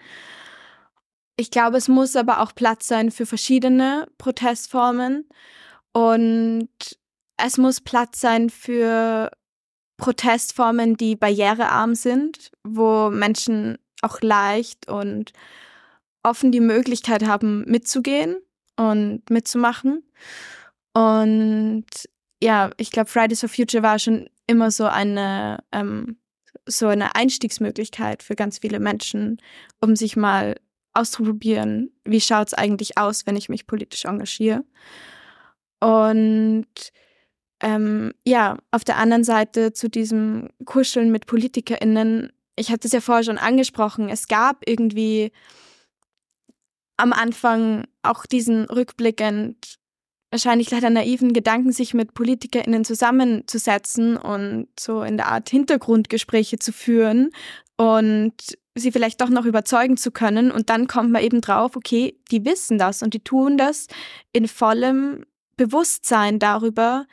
Ich glaube, es muss aber auch Platz sein für verschiedene Protestformen und es muss Platz sein für Protestformen, die barrierearm sind, wo Menschen auch leicht und offen die Möglichkeit haben, mitzugehen und mitzumachen. Und ja, ich glaube, Fridays for Future war schon immer so eine, ähm, so eine Einstiegsmöglichkeit für ganz viele Menschen, um sich mal auszuprobieren, wie schaut es eigentlich aus, wenn ich mich politisch engagiere. Und ähm, ja, auf der anderen Seite zu diesem Kuscheln mit PolitikerInnen, ich hatte es ja vorher schon angesprochen, es gab irgendwie am Anfang auch diesen rückblickend wahrscheinlich leider naiven Gedanken, sich mit PolitikerInnen zusammenzusetzen und so in der Art Hintergrundgespräche zu führen. Und sie vielleicht doch noch überzeugen zu können. Und dann kommt man eben drauf, okay, die wissen das und die tun das in vollem Bewusstsein darüber,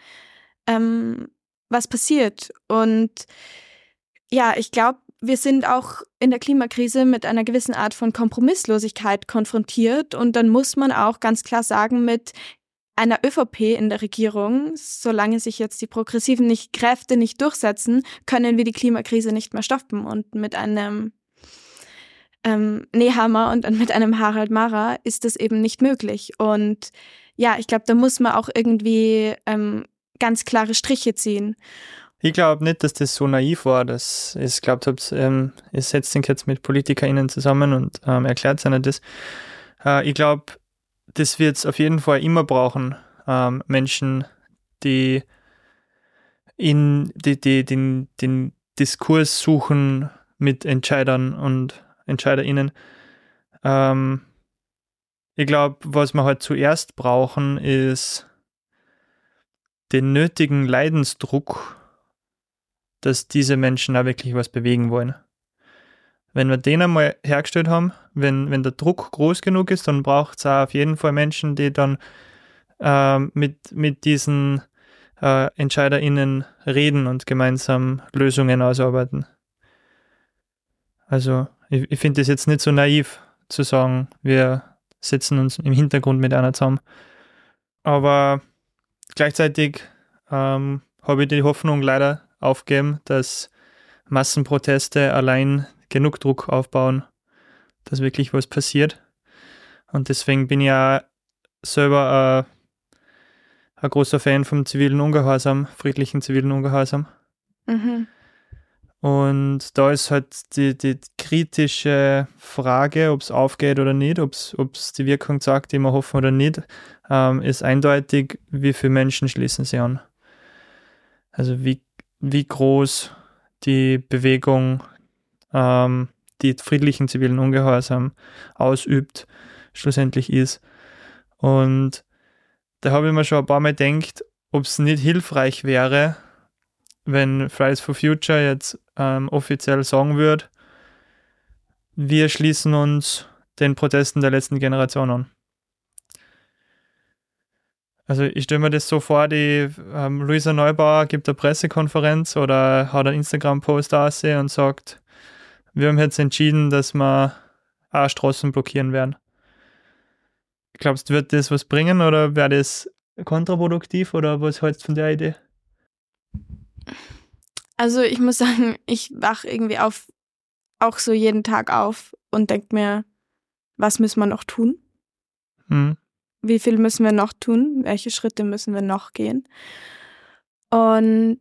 ähm, was passiert. Und ja, ich glaube, wir sind auch in der Klimakrise mit einer gewissen Art von Kompromisslosigkeit konfrontiert. Und dann muss man auch ganz klar sagen, mit einer ÖVP in der Regierung, solange sich jetzt die progressiven nicht, Kräfte nicht durchsetzen, können wir die Klimakrise nicht mehr stoppen. Und mit einem ähm, Nehammer und mit einem Harald Mara ist das eben nicht möglich. Und ja, ich glaube, da muss man auch irgendwie ähm, ganz klare Striche ziehen. Ich glaube nicht, dass das so naiv war, dass ich glaubt habe, ähm, ihr setzt den jetzt mit PolitikerInnen zusammen und ähm, erklärt ihnen das. Äh, ich glaube, das wird es auf jeden Fall immer brauchen. Ähm, Menschen, die in die, die, den, den Diskurs suchen mit Entscheidern und EntscheiderInnen. Ähm, ich glaube, was wir halt zuerst brauchen, ist den nötigen Leidensdruck, dass diese Menschen da wirklich was bewegen wollen. Wenn wir den einmal hergestellt haben, wenn, wenn der Druck groß genug ist, dann braucht es auf jeden Fall Menschen, die dann ähm, mit, mit diesen äh, EntscheiderInnen reden und gemeinsam Lösungen ausarbeiten. Also ich, ich finde es jetzt nicht so naiv zu sagen, wir setzen uns im Hintergrund mit einer zusammen. Aber gleichzeitig ähm, habe ich die Hoffnung leider aufgeben, dass Massenproteste allein genug Druck aufbauen, dass wirklich was passiert. Und deswegen bin ich ja selber äh, ein großer Fan vom zivilen Ungehorsam, friedlichen zivilen Ungehorsam. Mhm. Und da ist halt die, die kritische Frage, ob es aufgeht oder nicht, ob es die Wirkung sagt, die wir hoffen oder nicht, ähm, ist eindeutig, wie viele Menschen schließen sie an. Also wie, wie groß die Bewegung, ähm, die friedlichen zivilen Ungehorsam ausübt, schlussendlich ist. Und da habe ich mir schon ein paar Mal gedacht, ob es nicht hilfreich wäre, wenn Fridays for Future jetzt ähm, offiziell sagen würde, wir schließen uns den Protesten der letzten Generation an. Also ich stelle mir das so vor, die ähm, Luisa Neubauer gibt eine Pressekonferenz oder hat einen Instagram-Post aussehen und sagt, wir haben jetzt entschieden, dass wir auch Straßen blockieren werden. Glaubst du, wird das was bringen oder wäre das kontraproduktiv oder was hältst du von der Idee? Also ich muss sagen, ich wach irgendwie auf, auch so jeden Tag auf und denke mir, was müssen wir noch tun? Hm wie viel müssen wir noch tun, welche Schritte müssen wir noch gehen. Und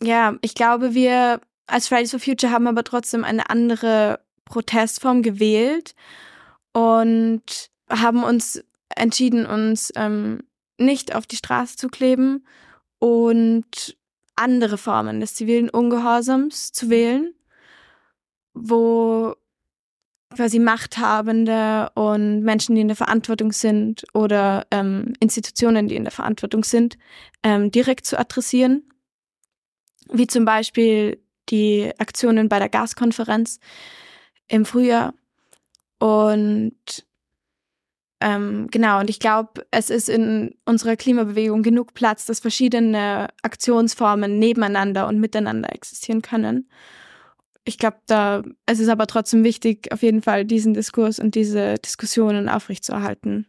ja, ich glaube, wir als Fridays for Future haben aber trotzdem eine andere Protestform gewählt und haben uns entschieden, uns ähm, nicht auf die Straße zu kleben und andere Formen des zivilen Ungehorsams zu wählen, wo quasi Machthabende und Menschen, die in der Verantwortung sind oder ähm, Institutionen, die in der Verantwortung sind, ähm, direkt zu adressieren. Wie zum Beispiel die Aktionen bei der Gaskonferenz im Frühjahr. Und ähm, genau, und ich glaube, es ist in unserer Klimabewegung genug Platz, dass verschiedene Aktionsformen nebeneinander und miteinander existieren können ich glaube, da es ist aber trotzdem wichtig, auf jeden Fall diesen Diskurs und diese Diskussionen aufrechtzuerhalten.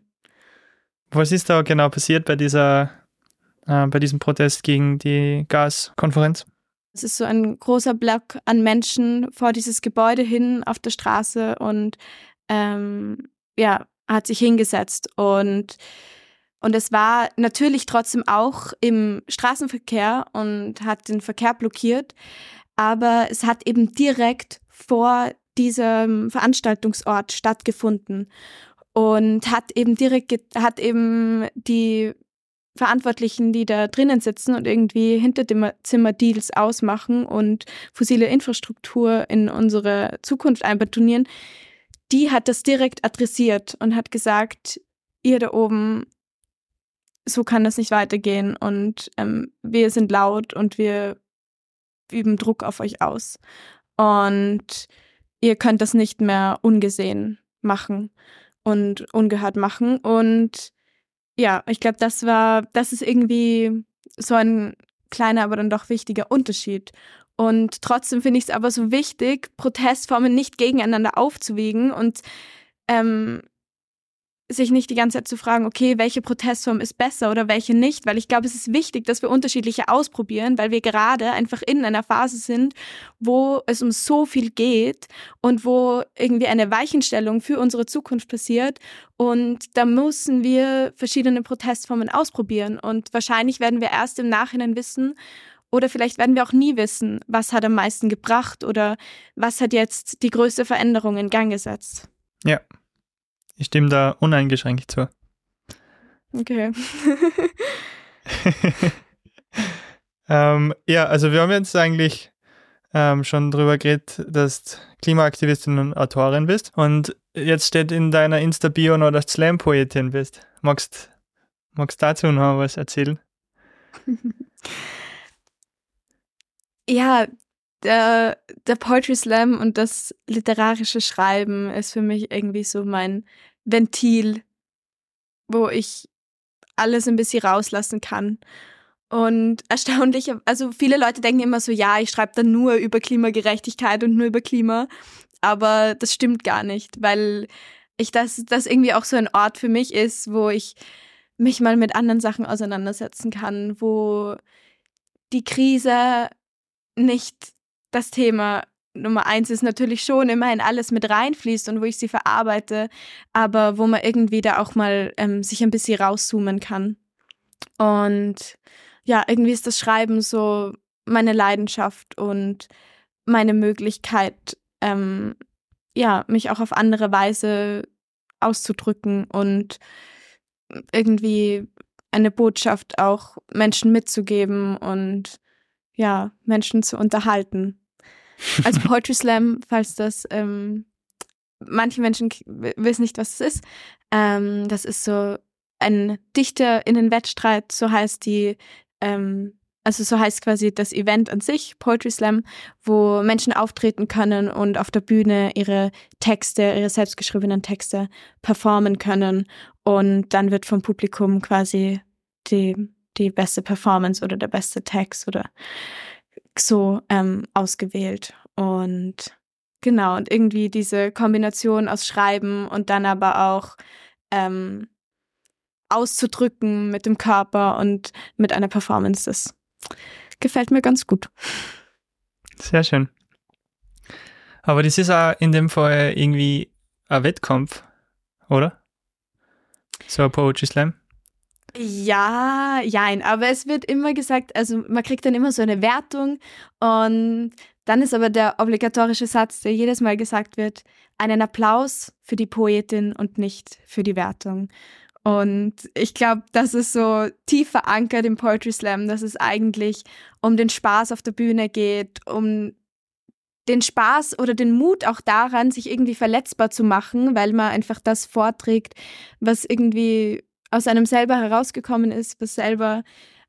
Was ist da genau passiert bei dieser, äh, bei diesem Protest gegen die Gaskonferenz? Es ist so ein großer Block an Menschen vor dieses Gebäude hin auf der Straße und ähm, ja, hat sich hingesetzt und und es war natürlich trotzdem auch im Straßenverkehr und hat den Verkehr blockiert aber es hat eben direkt vor diesem Veranstaltungsort stattgefunden und hat eben direkt hat eben die Verantwortlichen, die da drinnen sitzen und irgendwie hinter dem Zimmer Deals ausmachen und fossile Infrastruktur in unsere Zukunft einbetonieren, die hat das direkt adressiert und hat gesagt, ihr da oben, so kann das nicht weitergehen und ähm, wir sind laut und wir üben Druck auf euch aus. Und ihr könnt das nicht mehr ungesehen machen und ungehört machen. Und ja, ich glaube, das war, das ist irgendwie so ein kleiner, aber dann doch wichtiger Unterschied. Und trotzdem finde ich es aber so wichtig, Protestformen nicht gegeneinander aufzuwiegen und ähm, sich nicht die ganze Zeit zu fragen, okay, welche Protestform ist besser oder welche nicht, weil ich glaube, es ist wichtig, dass wir unterschiedliche ausprobieren, weil wir gerade einfach in einer Phase sind, wo es um so viel geht und wo irgendwie eine Weichenstellung für unsere Zukunft passiert. Und da müssen wir verschiedene Protestformen ausprobieren. Und wahrscheinlich werden wir erst im Nachhinein wissen, oder vielleicht werden wir auch nie wissen, was hat am meisten gebracht oder was hat jetzt die größte Veränderung in Gang gesetzt. Ja, ich stimme da uneingeschränkt zu. Okay. ähm, ja, also wir haben jetzt eigentlich ähm, schon drüber geredet, dass du Klimaaktivistin und Autorin bist. Und jetzt steht in deiner Insta-Bio noch, dass du Slam-Poetin bist. Magst du dazu noch was erzählen? ja, der, der Poetry Slam und das literarische Schreiben ist für mich irgendwie so mein Ventil, wo ich alles ein bisschen rauslassen kann. Und erstaunlich, also viele Leute denken immer so, ja, ich schreibe dann nur über Klimagerechtigkeit und nur über Klima. Aber das stimmt gar nicht, weil ich das, das irgendwie auch so ein Ort für mich ist, wo ich mich mal mit anderen Sachen auseinandersetzen kann, wo die Krise nicht das Thema Nummer eins ist natürlich schon immerhin alles mit reinfließt und wo ich sie verarbeite, aber wo man irgendwie da auch mal ähm, sich ein bisschen rauszoomen kann. Und ja, irgendwie ist das Schreiben so meine Leidenschaft und meine Möglichkeit, ähm, ja, mich auch auf andere Weise auszudrücken und irgendwie eine Botschaft auch Menschen mitzugeben und ja, Menschen zu unterhalten. Als Poetry Slam, falls das ähm, manche Menschen wissen nicht, was es ist. Ähm, das ist so ein DichterInnen-Wettstreit, so heißt die ähm, also so heißt quasi das Event an sich, Poetry Slam, wo Menschen auftreten können und auf der Bühne ihre Texte, ihre selbstgeschriebenen Texte performen können. Und dann wird vom Publikum quasi die, die beste Performance oder der beste Text oder so ähm, ausgewählt. Und genau, und irgendwie diese Kombination aus Schreiben und dann aber auch ähm, auszudrücken mit dem Körper und mit einer Performance, das gefällt mir ganz gut. Sehr schön. Aber das ist auch in dem Fall irgendwie ein Wettkampf, oder? So ein Poetry Slam. Ja, jein, aber es wird immer gesagt, also man kriegt dann immer so eine Wertung und dann ist aber der obligatorische Satz, der jedes Mal gesagt wird, einen Applaus für die Poetin und nicht für die Wertung. Und ich glaube, das ist so tief verankert im Poetry Slam, dass es eigentlich um den Spaß auf der Bühne geht, um den Spaß oder den Mut auch daran, sich irgendwie verletzbar zu machen, weil man einfach das vorträgt, was irgendwie aus einem selber herausgekommen ist, was selber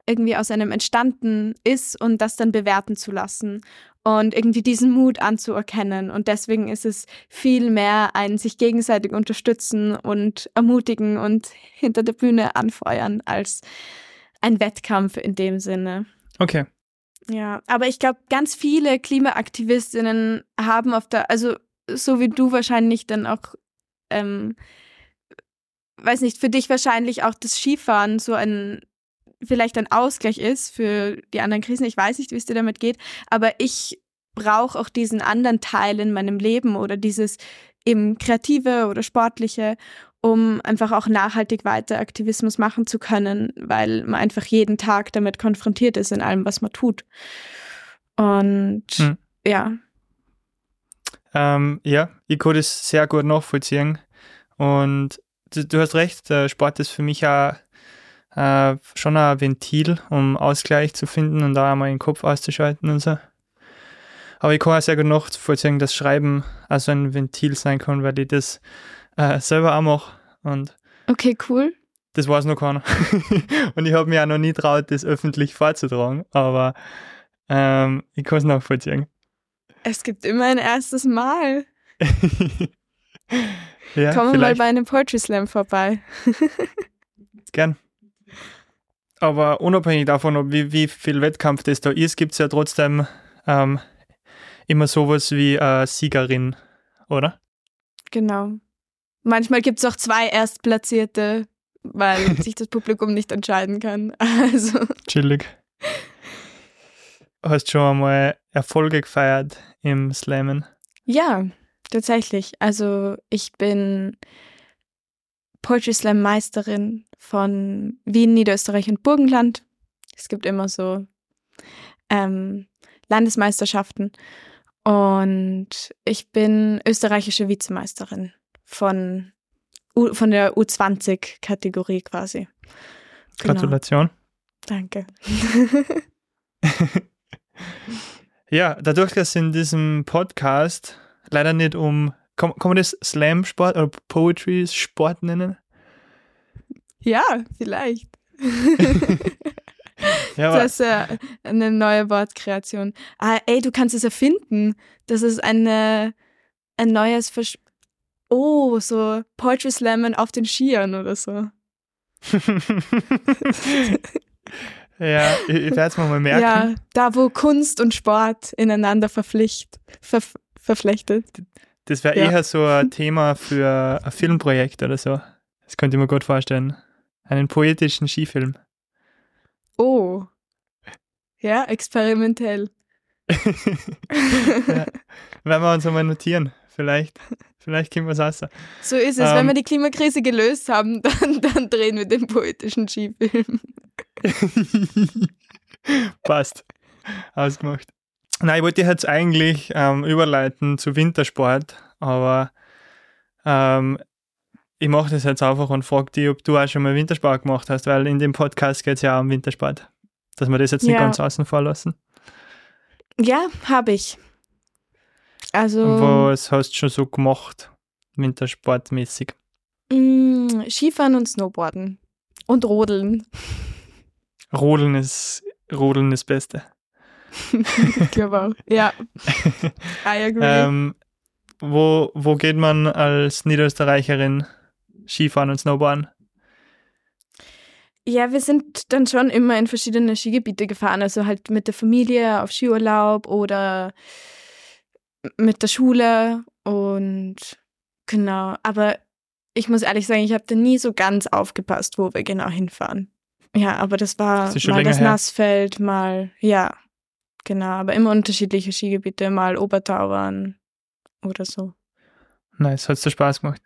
irgendwie aus einem entstanden ist und das dann bewerten zu lassen und irgendwie diesen Mut anzuerkennen. Und deswegen ist es viel mehr ein sich gegenseitig unterstützen und ermutigen und hinter der Bühne anfeuern als ein Wettkampf in dem Sinne. Okay. Ja, aber ich glaube, ganz viele Klimaaktivistinnen haben auf der, also so wie du wahrscheinlich dann auch, ähm, weiß nicht, für dich wahrscheinlich auch das Skifahren so ein vielleicht ein Ausgleich ist für die anderen Krisen. Ich weiß nicht, wie es dir damit geht, aber ich brauche auch diesen anderen Teil in meinem Leben oder dieses eben kreative oder sportliche, um einfach auch nachhaltig weiter Aktivismus machen zu können, weil man einfach jeden Tag damit konfrontiert ist in allem, was man tut. Und hm. ja. Ähm, ja, ich kann das sehr gut nachvollziehen. Und du, du hast recht, Sport ist für mich auch äh, schon ein Ventil, um Ausgleich zu finden und da einmal den Kopf auszuschalten und so. Aber ich kann auch sehr gut nachvollziehen, dass Schreiben also ein Ventil sein kann, weil ich das äh, selber auch mache. Und okay, cool. Das weiß noch keiner. und ich habe mir auch noch nie traut, das öffentlich vorzutragen, aber ähm, ich kann es nachvollziehen. Es gibt immer ein erstes Mal. ja, Kommen wir mal bei einem Poetry Slam vorbei. Gern. Aber unabhängig davon, wie, wie viel Wettkampf das da ist, gibt es ja trotzdem ähm, immer sowas wie äh, Siegerin, oder? Genau. Manchmal gibt es auch zwei Erstplatzierte, weil sich das Publikum nicht entscheiden kann. Also. Chillig. Hast du schon einmal Erfolge gefeiert im Slammen? Ja, tatsächlich. Also ich bin Poetry Slam Meisterin von Wien, Niederösterreich und Burgenland. Es gibt immer so ähm, Landesmeisterschaften. Und ich bin österreichische Vizemeisterin von, U von der U20-Kategorie quasi. Genau. Gratulation. Danke. ja, dadurch, dass in diesem Podcast leider nicht um, kann, kann man das Slam-Sport oder Poetry-Sport nennen? Ja, vielleicht. ja, das ist ja eine neue Wortkreation. Ah, ey, du kannst es erfinden. Das ist eine, ein neues Versch Oh, so Poetry Slammen auf den Skiern oder so. ja, ich, ich werde es mal merken. Ja, da wo Kunst und Sport ineinander verpflicht, ver, verflechtet. Das wäre ja. eher so ein Thema für ein Filmprojekt oder so. Das könnte ich mir gut vorstellen. einen poetischen Skifilm. Oh. Ja, experimentell. ja. Werden wir uns einmal notieren. Vielleicht, vielleicht können wir es raus. So ist es. Ähm, Wenn wir die Klimakrise gelöst haben, dann, dann drehen wir den poetischen Skifilm. Passt. Ausgemacht. Nein, ich wollte jetzt eigentlich ähm, überleiten zu Wintersport, aber ähm, ich mache das jetzt einfach und frage dich, ob du auch schon mal Wintersport gemacht hast, weil in dem Podcast geht es ja auch um Wintersport. Dass wir das jetzt nicht ja. ganz außen vor lassen. Ja, habe ich. Also. Was hast du schon so gemacht, wintersportmäßig? Mm, Skifahren und Snowboarden. Und Rodeln. Rodeln ist, Rodeln ist das Beste. ich glaube auch. Ja. I agree. Ähm, wo, wo geht man als Niederösterreicherin Skifahren und Snowboarden? Ja, wir sind dann schon immer in verschiedene Skigebiete gefahren, also halt mit der Familie auf Skiurlaub oder mit der Schule und genau. Aber ich muss ehrlich sagen, ich habe da nie so ganz aufgepasst, wo wir genau hinfahren. Ja, aber das war das mal das her. Nassfeld, mal, ja, genau, aber immer unterschiedliche Skigebiete, mal Obertauern oder so. Nice, hat es dir Spaß gemacht?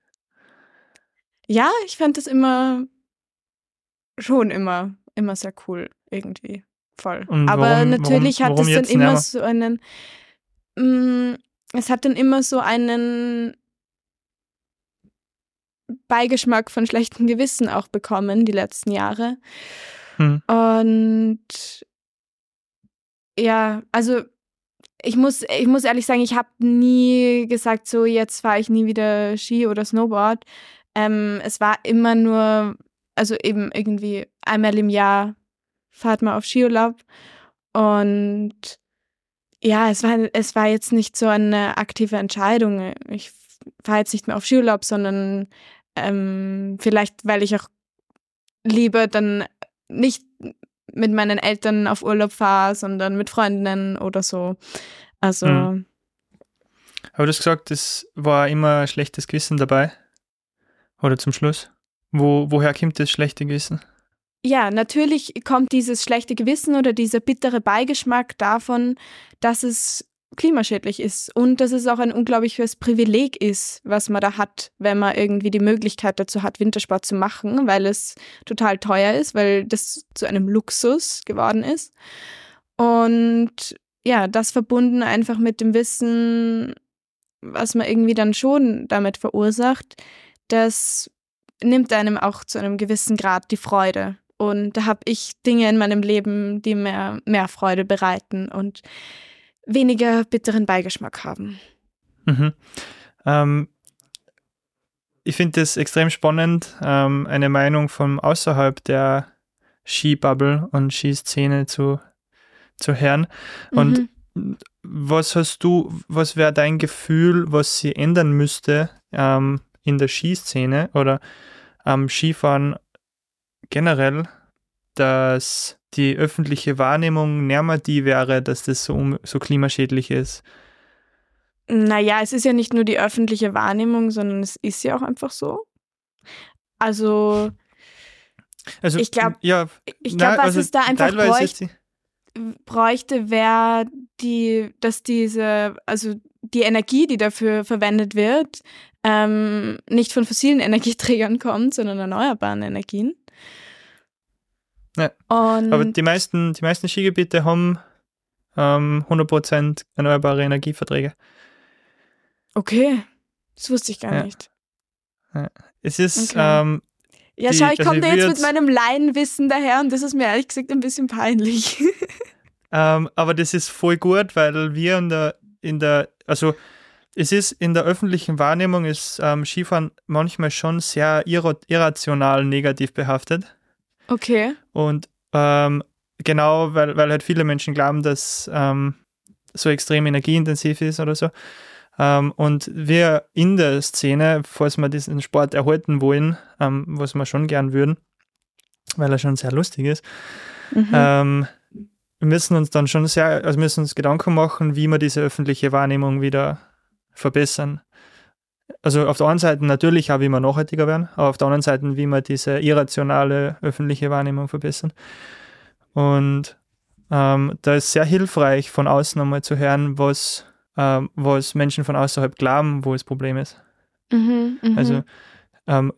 Ja, ich fand das immer schon immer, immer sehr cool irgendwie. Voll. Und Aber warum, natürlich warum, warum hat es dann immer so einen, mh, mm, es hat dann immer so einen Beigeschmack von schlechtem Gewissen auch bekommen, die letzten Jahre. Hm. Und ja, also ich muss, ich muss ehrlich sagen, ich habe nie gesagt, so jetzt fahre ich nie wieder Ski oder Snowboard. Ähm, es war immer nur also eben irgendwie einmal im Jahr fahrt man auf Skiurlaub. Und ja, es war, es war jetzt nicht so eine aktive Entscheidung. Ich fahre jetzt nicht mehr auf Skiurlaub, sondern ähm, vielleicht, weil ich auch lieber dann nicht mit meinen Eltern auf Urlaub fahre, sondern mit Freundinnen oder so. Also. Hm. Aber du hast gesagt, es war immer schlechtes Gewissen dabei? Oder zum Schluss? Wo, woher kommt das schlechte Gewissen? Ja, natürlich kommt dieses schlechte Gewissen oder dieser bittere Beigeschmack davon, dass es klimaschädlich ist und dass es auch ein unglaubliches Privileg ist, was man da hat, wenn man irgendwie die Möglichkeit dazu hat, Wintersport zu machen, weil es total teuer ist, weil das zu einem Luxus geworden ist. Und ja, das verbunden einfach mit dem Wissen, was man irgendwie dann schon damit verursacht, dass nimmt einem auch zu einem gewissen Grad die Freude. Und da habe ich Dinge in meinem Leben, die mir mehr Freude bereiten und weniger bitteren Beigeschmack haben. Mhm. Ähm, ich finde es extrem spannend, ähm, eine Meinung von außerhalb der Skibubble und Skiszene zu, zu hören. Und mhm. was hast du, was wäre dein Gefühl, was sie ändern müsste, ähm, in der Skiszene oder am Skifahren generell, dass die öffentliche Wahrnehmung näher die wäre, dass das so, so klimaschädlich ist? Naja, es ist ja nicht nur die öffentliche Wahrnehmung, sondern es ist ja auch einfach so. Also, also ich glaube, ja, ich glaube, was also es da einfach bräuchte, bräuchte wäre die, dass diese, also die Energie, die dafür verwendet wird, ähm, nicht von fossilen Energieträgern kommt, sondern erneuerbaren Energien. Ja. Aber die meisten, die meisten Skigebiete haben ähm, 100% erneuerbare Energieverträge. Okay, das wusste ich gar ja. nicht. Ja. Es ist. Okay. Ähm, ja, schau, ich komme da jetzt mit meinem Laienwissen daher und das ist mir ehrlich gesagt ein bisschen peinlich. ähm, aber das ist voll gut, weil wir in der, in der also es ist in der öffentlichen Wahrnehmung ist ähm, Skifahren manchmal schon sehr irrational negativ behaftet. Okay. Und ähm, genau, weil, weil halt viele Menschen glauben, dass ähm, so extrem energieintensiv ist oder so. Ähm, und wir in der Szene, falls wir diesen Sport erhalten wollen, ähm, was wir schon gern würden, weil er schon sehr lustig ist, mhm. Ähm, müssen uns dann schon sehr, also müssen uns Gedanken machen, wie wir diese öffentliche Wahrnehmung wieder verbessern. Also auf der einen Seite natürlich auch, wie wir nachhaltiger werden, aber auf der anderen Seite, wie wir diese irrationale öffentliche Wahrnehmung verbessern. Und ähm, da ist sehr hilfreich, von außen einmal zu hören, was, ähm, was Menschen von außerhalb glauben, wo das Problem ist. Mhm, mhm. Also ähm,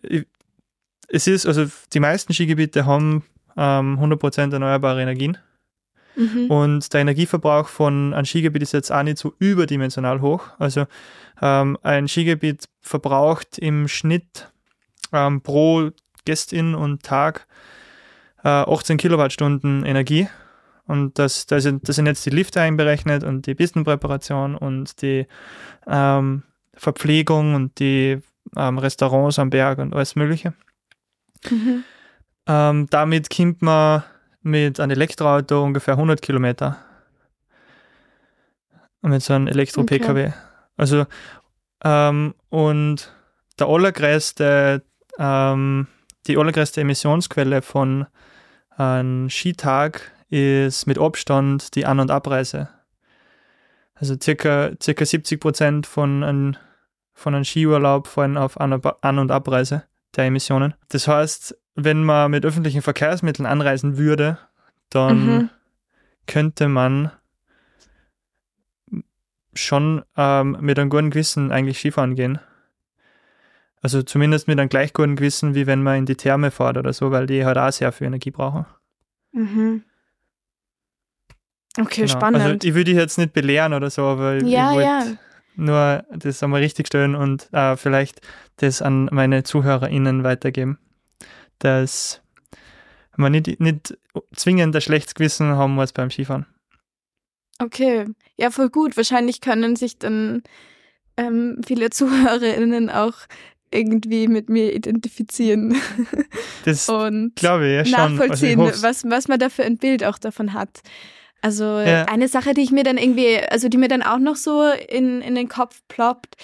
es ist, also die meisten Skigebiete haben ähm, 100% erneuerbare Energien. Mhm. Und der Energieverbrauch von einem Skigebiet ist jetzt auch nicht so überdimensional hoch. Also ähm, ein Skigebiet verbraucht im Schnitt ähm, pro Gästin und Tag äh, 18 Kilowattstunden Energie. Und das, das, sind, das sind jetzt die Lifte einberechnet und die Pistenpräparation und die ähm, Verpflegung und die ähm, Restaurants am Berg und alles Mögliche. Mhm. Ähm, damit kommt man mit einem Elektroauto ungefähr 100 Kilometer. Mit so einem Elektro-PKW. Okay. Also, ähm, und der allergrößte, ähm, die allergrößte Emissionsquelle von einem Skitag ist mit Abstand die An- und Abreise. Also circa, circa 70 Prozent von einem, von einem Skiurlaub fallen auf An- An- und Abreise der Emissionen. Das heißt, wenn man mit öffentlichen Verkehrsmitteln anreisen würde, dann Mhm. könnte man schon ähm, mit einem guten Gewissen eigentlich Skifahren gehen. Also zumindest mit einem gleich guten Gewissen, wie wenn man in die Therme fährt oder so, weil die halt auch sehr viel Energie brauchen. Mhm. Okay, Genau. spannend. Also ich will dich jetzt nicht belehren oder so, aber ich- Ja, ich wollte ja. nur das einmal richtig stellen und äh, vielleicht das an meine ZuhörerInnen weitergeben, dass man nicht, nicht zwingend ein schlechtes Gewissen haben muss beim Skifahren. Okay, ja, voll gut. Wahrscheinlich können sich dann ähm, viele ZuhörerInnen auch irgendwie mit mir identifizieren Das und glaube ich ja schon. Also nachvollziehen, hoff's. was, was man da für ein Bild auch davon hat. Also Ja. eine Sache, die ich mir dann irgendwie, also die mir dann auch noch so in, in den Kopf ploppt,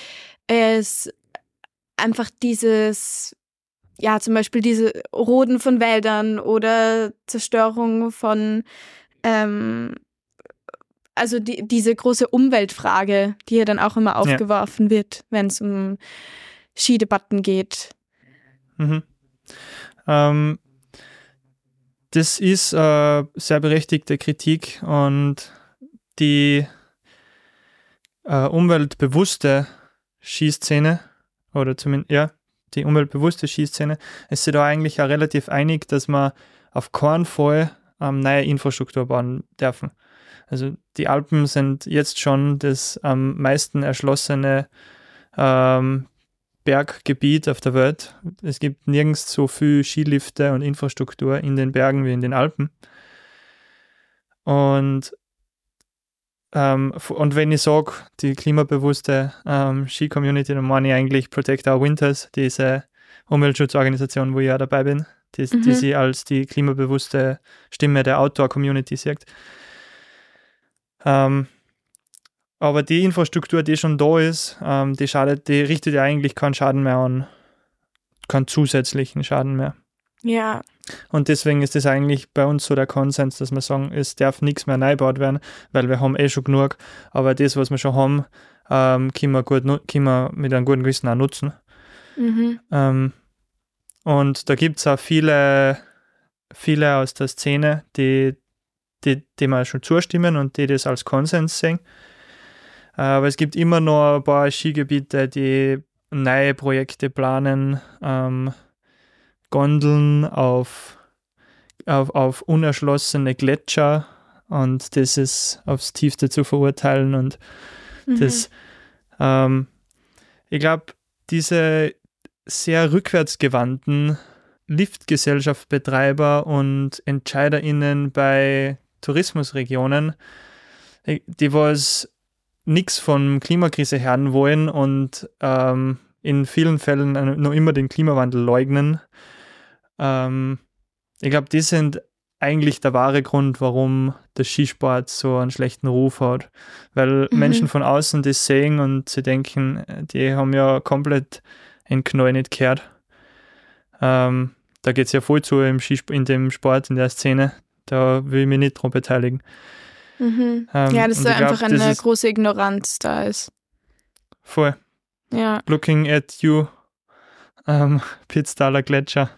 ist einfach dieses, ja, zum Beispiel diese Roden von Wäldern oder Zerstörung von, ähm, also die, diese große Umweltfrage, die ja dann auch immer aufgeworfen wird, wenn es um Skidebatten geht. Mhm. Ähm, das ist äh, sehr berechtigte Kritik und die äh, umweltbewusste Skiszene oder zumindest, ja, die umweltbewusste Skiszene ist sich da eigentlich auch relativ einig, dass man auf keinen Fall ähm, neue Infrastruktur bauen dürfen. Also die Alpen sind jetzt schon das am meisten erschlossene ähm, Berggebiet auf der Welt. Es gibt nirgends so viel Skilifte und Infrastruktur in den Bergen wie in den Alpen. Und, ähm, und wenn ich sage, die klimabewusste ähm, Ski-Community, dann meine ich eigentlich Protect Our Winters, diese Umweltschutzorganisation, wo ich ja dabei bin, die, die Mhm. sie als die klimabewusste Stimme der Outdoor-Community sieht. Ähm, aber die Infrastruktur, die schon da ist, ähm, die schadet, die richtet ja eigentlich keinen Schaden mehr an, keinen zusätzlichen Schaden mehr. Ja, Und deswegen ist das eigentlich bei uns so der Konsens, dass wir sagen, es darf nichts mehr neu gebaut werden, weil wir haben eh schon genug. Aber das, was wir schon haben, ähm, können, wir gut, können wir mit einem guten Gewissen auch nutzen. mhm. Ähm, und da gibt es auch viele, viele aus der Szene, die, die, die mir schon zustimmen und die das als Konsens sehen. Äh, Aber es gibt immer noch ein paar Skigebiete, die neue Projekte planen, ähm, Gondeln auf, auf, auf unerschlossene Gletscher und das ist aufs tiefste zu verurteilen und Mhm. das, ähm, ich glaube, diese sehr rückwärtsgewandten Liftgesellschaftsbetreiber und EntscheiderInnen bei Tourismusregionen, äh, die was nichts von Klimakrise hören wollen und ähm, in vielen Fällen äh, noch immer den Klimawandel leugnen. Ähm, ich glaube, die sind eigentlich der wahre Grund, warum der Skisport so einen schlechten Ruf hat. Weil Mhm. Menschen von außen das sehen und sie denken, die haben ja komplett in Knall nicht gehört. Ähm, da geht es ja voll zu im Skisp in dem Sport, in der Szene. Da will ich mich nicht dran beteiligen. Mhm. Ähm, ja, dass da glaub, einfach das eine große Ignoranz da ist. Voll. Ja. Looking at you, ähm, Pitztaler Gletscher.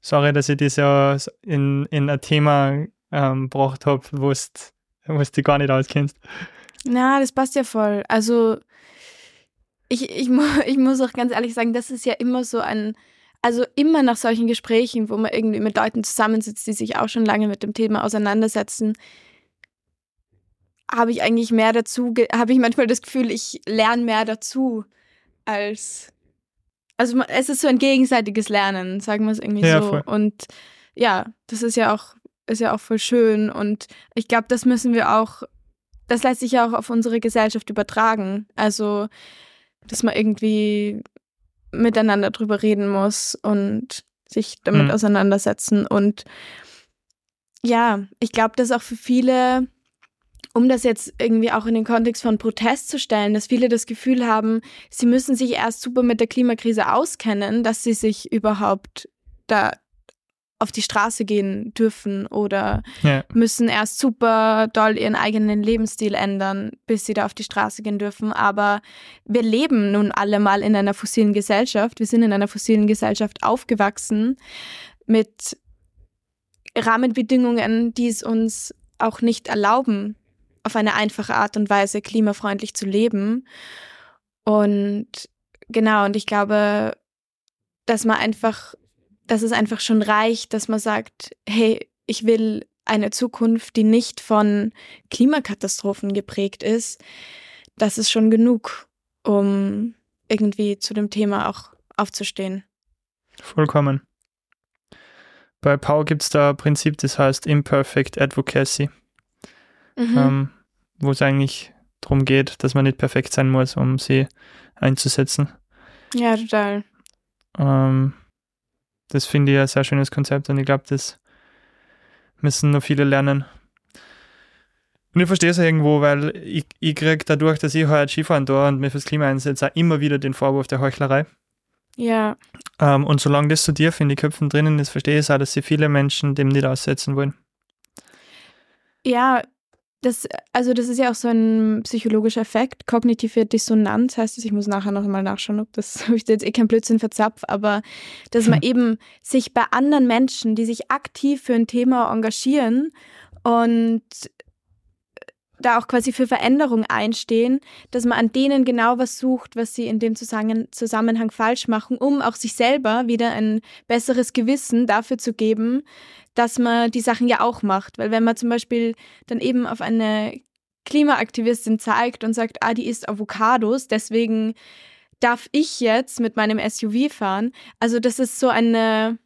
Sorry, dass ich das ja in, in ein Thema ähm, gebracht habe, wo du gar nicht auskennst. Na, das passt ja voll. Also, ich, ich, ich muss auch ganz ehrlich sagen, das ist ja immer so ein, also immer nach solchen Gesprächen, wo man irgendwie mit Leuten zusammensitzt, die sich auch schon lange mit dem Thema auseinandersetzen, habe ich eigentlich mehr dazu, habe ich manchmal das Gefühl, ich lerne mehr dazu als, also es ist so ein gegenseitiges Lernen, sagen wir es irgendwie ja, so. Voll. Und ja, das ist ja auch, ist ja auch voll schön und ich glaube, das müssen wir auch, das lässt sich ja auch auf unsere Gesellschaft übertragen. Also, dass man irgendwie miteinander drüber reden muss und sich damit mhm. auseinandersetzen und ja, ich glaube, dass auch für viele um das jetzt irgendwie auch in den Kontext von Protest zu stellen, dass viele das Gefühl haben, sie müssen sich erst super mit der Klimakrise auskennen, dass sie sich überhaupt da auf die Straße gehen dürfen oder ja. müssen erst super doll ihren eigenen Lebensstil ändern, bis sie da auf die Straße gehen dürfen. Aber wir leben nun alle mal in einer fossilen Gesellschaft. Wir sind in einer fossilen Gesellschaft aufgewachsen mit Rahmenbedingungen, die es uns auch nicht erlauben, auf eine einfache Art und Weise klimafreundlich zu leben. Und genau, und ich glaube, dass man einfach, dass es einfach schon reicht, dass man sagt, hey, ich will eine Zukunft, die nicht von Klimakatastrophen geprägt ist. Das ist schon genug, um irgendwie zu dem Thema auch aufzustehen. Vollkommen. Bei Power gibt es da ein Prinzip, das heißt Imperfect Advocacy mhm. ähm, wo es eigentlich darum geht, dass man nicht perfekt sein muss, um sie einzusetzen. Ja, total. Ähm, das finde ich ein sehr schönes Konzept und ich glaube, das müssen noch viele lernen. Und ich verstehe es irgendwo, weil ich, ich kriege dadurch, dass ich heute Skifahren da und mir fürs Klima einsetze, auch immer wieder den Vorwurf der Heuchlerei. Ja. Ähm, und solange das zu dir in die Köpfen drinnen ist, verstehe ich es auch, dass sie viele Menschen dem nicht aussetzen wollen. Ja, das, also das ist ja auch so ein psychologischer Effekt, kognitive Dissonanz heißt es. Ich muss nachher noch mal nachschauen, ob das, ob ich jetzt eh kein Blödsinn verzapf, aber dass man eben sich bei anderen Menschen, die sich aktiv für ein Thema engagieren und da auch quasi für Veränderung einstehen, dass man an denen genau was sucht, was sie in dem Zusammenhang falsch machen, um auch sich selber wieder ein besseres Gewissen dafür zu geben, dass man die Sachen ja auch macht. Weil wenn man zum Beispiel dann eben auf eine Klimaaktivistin zeigt und sagt, ah, die isst Avocados, deswegen darf ich jetzt mit meinem SUV fahren. Also das ist so eine,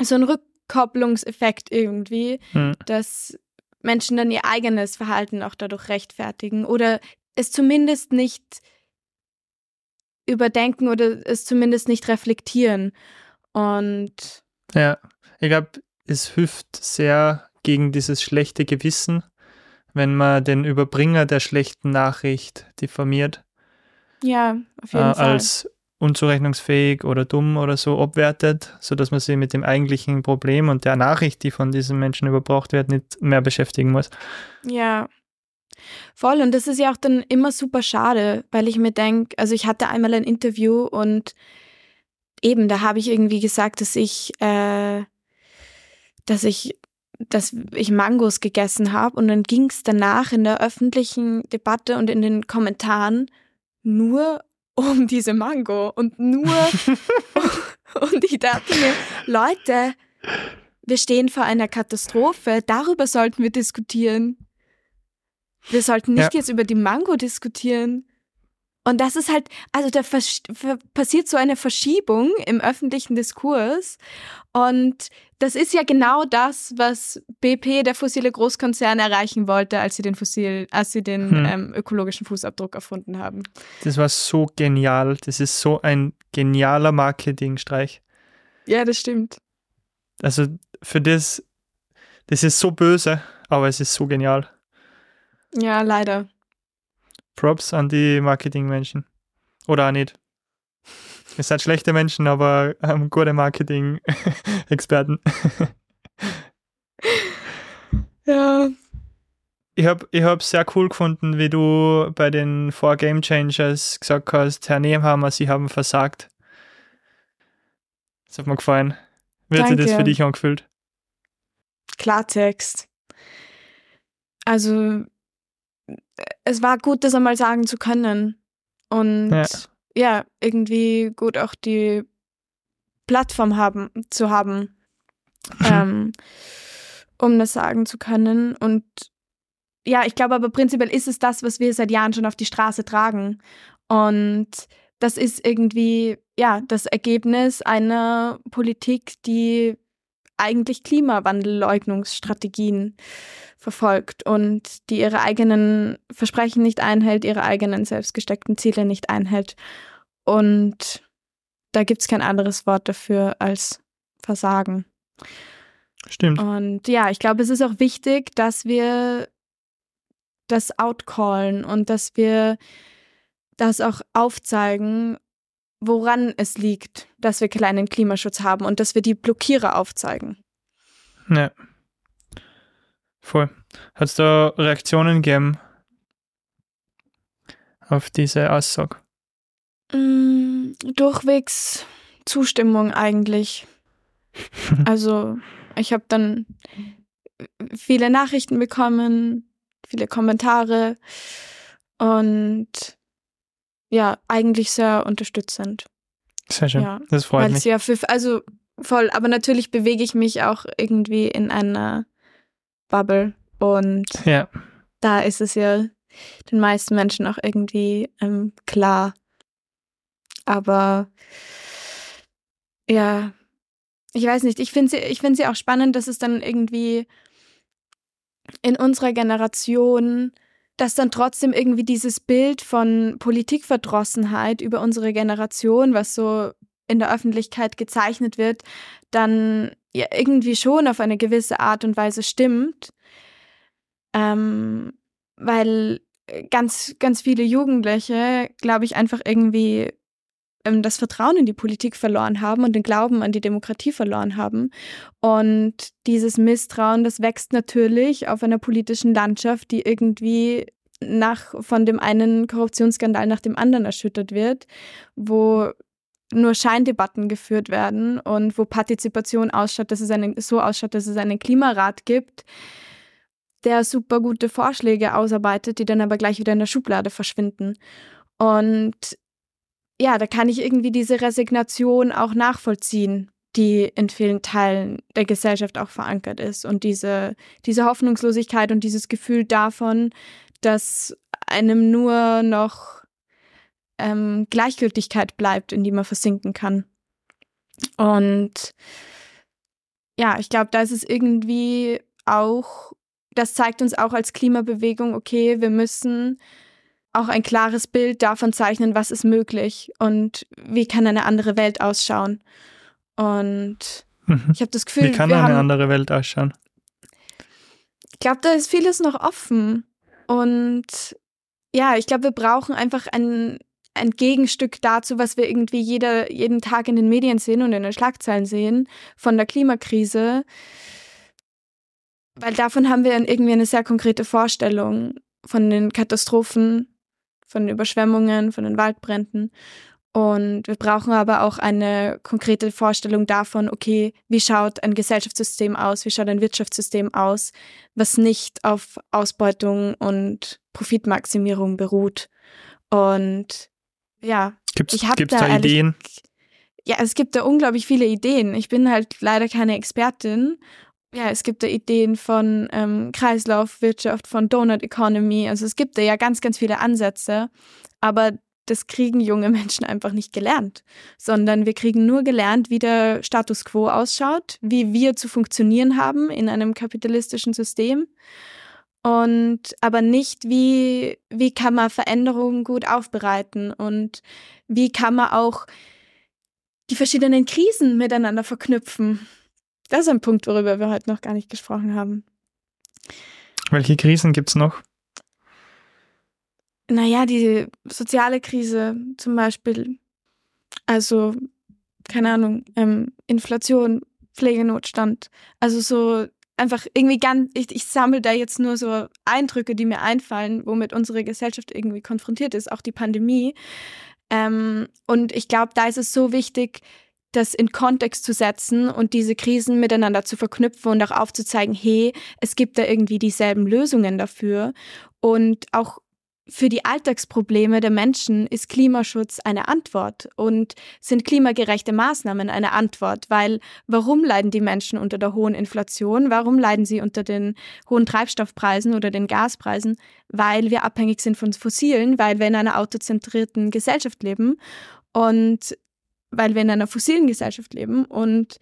so ein Rückkopplungseffekt irgendwie, hm. dass Menschen dann ihr eigenes Verhalten auch dadurch rechtfertigen oder es zumindest nicht überdenken oder es zumindest nicht reflektieren. Und ja, ich glaube, es hilft sehr gegen dieses schlechte Gewissen, wenn man den Überbringer der schlechten Nachricht diffamiert. Ja, auf jeden äh, Fall. Als unzurechnungsfähig oder dumm oder so abwertet, sodass man sich mit dem eigentlichen Problem und der Nachricht, die von diesen Menschen überbracht wird, nicht mehr beschäftigen muss. Ja. Voll, und das ist ja auch dann immer super schade, weil ich mir denke, also ich hatte einmal ein Interview und eben, da habe ich irgendwie gesagt, dass ich äh, dass ich dass ich Mangos gegessen habe und dann ging es danach in der öffentlichen Debatte und in den Kommentaren nur um diese Mango und nur und ich dachte mir, Leute, wir stehen vor einer Katastrophe, darüber sollten wir diskutieren. Wir sollten nicht ja. jetzt über die Mango diskutieren. Und das ist halt, also da passiert so eine Verschiebung im öffentlichen Diskurs. Und das ist ja genau das, was BP, der fossile Großkonzern, erreichen wollte, als sie den fossil, als sie den hm. ähm, ökologischen Fußabdruck erfunden haben. Das war so genial. Das ist so ein genialer Marketingstreich. Ja, das stimmt. Also für das, das ist so böse, aber es ist so genial. Ja, leider. Props an die Marketingmenschen. Oder auch nicht. Ihr seid schlechte Menschen, aber ähm, gute Marketing-Experten. ja. ich habe ich hab sehr cool gefunden, wie du bei den Four Game Changers gesagt hast, Herr Nehmhammer, Sie haben versagt. Das hat mir gefallen. Wie hat sich das für dich angefühlt? Klartext. Also, es war gut, das einmal sagen zu können. Und ja, ja irgendwie gut auch die Plattform haben, zu haben, ähm, um das sagen zu können. Und ja, ich glaube aber prinzipiell ist es das, was wir seit Jahren schon auf die Straße tragen. Und das ist irgendwie, ja, das Ergebnis einer Politik, die eigentlich Klimawandelleugnungsstrategien verfolgt und die ihre eigenen Versprechen nicht einhält, ihre eigenen selbstgesteckten Ziele nicht einhält. Und da gibt es kein anderes Wort dafür als Versagen. Stimmt. Und ja, ich glaube, es ist auch wichtig, dass wir das outcallen und dass wir das auch aufzeigen, woran es liegt, dass wir kleinen Klimaschutz haben und dass wir die Blockierer aufzeigen. Ja. Voll. Hat es da Reaktionen gegeben auf diese Aussage? Mm, durchwegs Zustimmung eigentlich. also ich habe dann viele Nachrichten bekommen, viele Kommentare und ja, eigentlich sehr unterstützend. Sehr schön. Ja, das freut mich. Ja für, also voll, aber natürlich bewege ich mich auch irgendwie in einer Bubble und ja. da ist es ja den meisten Menschen auch irgendwie ähm, klar. Aber ja, ich weiß nicht, ich finde sie, ich finde sie auch spannend, dass es dann irgendwie in unserer Generation, dass dann trotzdem irgendwie dieses Bild von Politikverdrossenheit über unsere Generation, was so in der Öffentlichkeit gezeichnet wird, dann ja irgendwie schon auf eine gewisse Art und Weise stimmt. Ähm, weil ganz, ganz viele Jugendliche, glaube ich, einfach irgendwie das Vertrauen in die Politik verloren haben und den Glauben an die Demokratie verloren haben. Und dieses Misstrauen, das wächst natürlich auf einer politischen Landschaft, die irgendwie nach, von dem einen Korruptionsskandal nach dem anderen erschüttert wird, wo nur Scheindebatten geführt werden und wo Partizipation ausschaut, dass es einen, so ausschaut, dass es einen Klimarat gibt, der super gute Vorschläge ausarbeitet, die dann aber gleich wieder in der Schublade verschwinden. Und ja, da kann ich irgendwie diese Resignation auch nachvollziehen, die in vielen Teilen der Gesellschaft auch verankert ist. Und diese, diese Hoffnungslosigkeit und dieses Gefühl davon, dass einem nur noch ähm, Gleichgültigkeit bleibt, in die man versinken kann. Und ja, ich glaube, da ist es irgendwie auch, das zeigt uns auch als Klimabewegung, okay, wir müssen auch ein klares Bild davon zeichnen, was ist möglich und wie kann eine andere Welt ausschauen. Und mhm. ich habe das Gefühl, wie kann eine haben, andere Welt ausschauen? Ich glaube, da ist vieles noch offen. Und ja, ich glaube, wir brauchen einfach ein, ein Gegenstück dazu, was wir irgendwie jeder, jeden Tag in den Medien sehen und in den Schlagzeilen sehen, von der Klimakrise. Weil davon haben wir irgendwie eine sehr konkrete Vorstellung von den Katastrophen, von den Überschwemmungen, von den Waldbränden. Und wir brauchen aber auch eine konkrete Vorstellung davon, okay, wie schaut ein Gesellschaftssystem aus, wie schaut ein Wirtschaftssystem aus, was nicht auf Ausbeutung und Profitmaximierung beruht. Und ja, gibt's, ich habe da, da ehrlich, Ideen. Ja, es gibt da unglaublich viele Ideen. Ich bin halt leider keine Expertin ja, es gibt da Ideen von ähm, Kreislaufwirtschaft, von Donut Economy. Also es gibt da ja ganz, ganz viele Ansätze, aber das kriegen junge Menschen einfach nicht gelernt, sondern wir kriegen nur gelernt, wie der Status quo ausschaut, wie wir zu funktionieren haben in einem kapitalistischen System und aber nicht, wie, wie kann man Veränderungen gut aufbereiten und wie kann man auch die verschiedenen Krisen miteinander verknüpfen. Das ist ein Punkt, worüber wir heute noch gar nicht gesprochen haben. Welche Krisen gibt es noch? Naja, die soziale Krise zum Beispiel. Also, keine Ahnung, ähm, Inflation, Pflegenotstand. Also so einfach irgendwie ganz, ich, ich sammle da jetzt nur so Eindrücke, die mir einfallen, womit unsere Gesellschaft irgendwie konfrontiert ist, auch die Pandemie. Ähm, und ich glaube, da ist es so wichtig, das in Kontext zu setzen und diese Krisen miteinander zu verknüpfen und auch aufzuzeigen, hey, es gibt da irgendwie dieselben Lösungen dafür. Und auch für die Alltagsprobleme der Menschen ist Klimaschutz eine Antwort und sind klimagerechte Maßnahmen eine Antwort, weil warum leiden die Menschen unter der hohen Inflation? Warum leiden sie unter den hohen Treibstoffpreisen oder den Gaspreisen? Weil wir abhängig sind von Fossilen, weil wir in einer autozentrierten Gesellschaft leben und weil wir in einer fossilen Gesellschaft leben und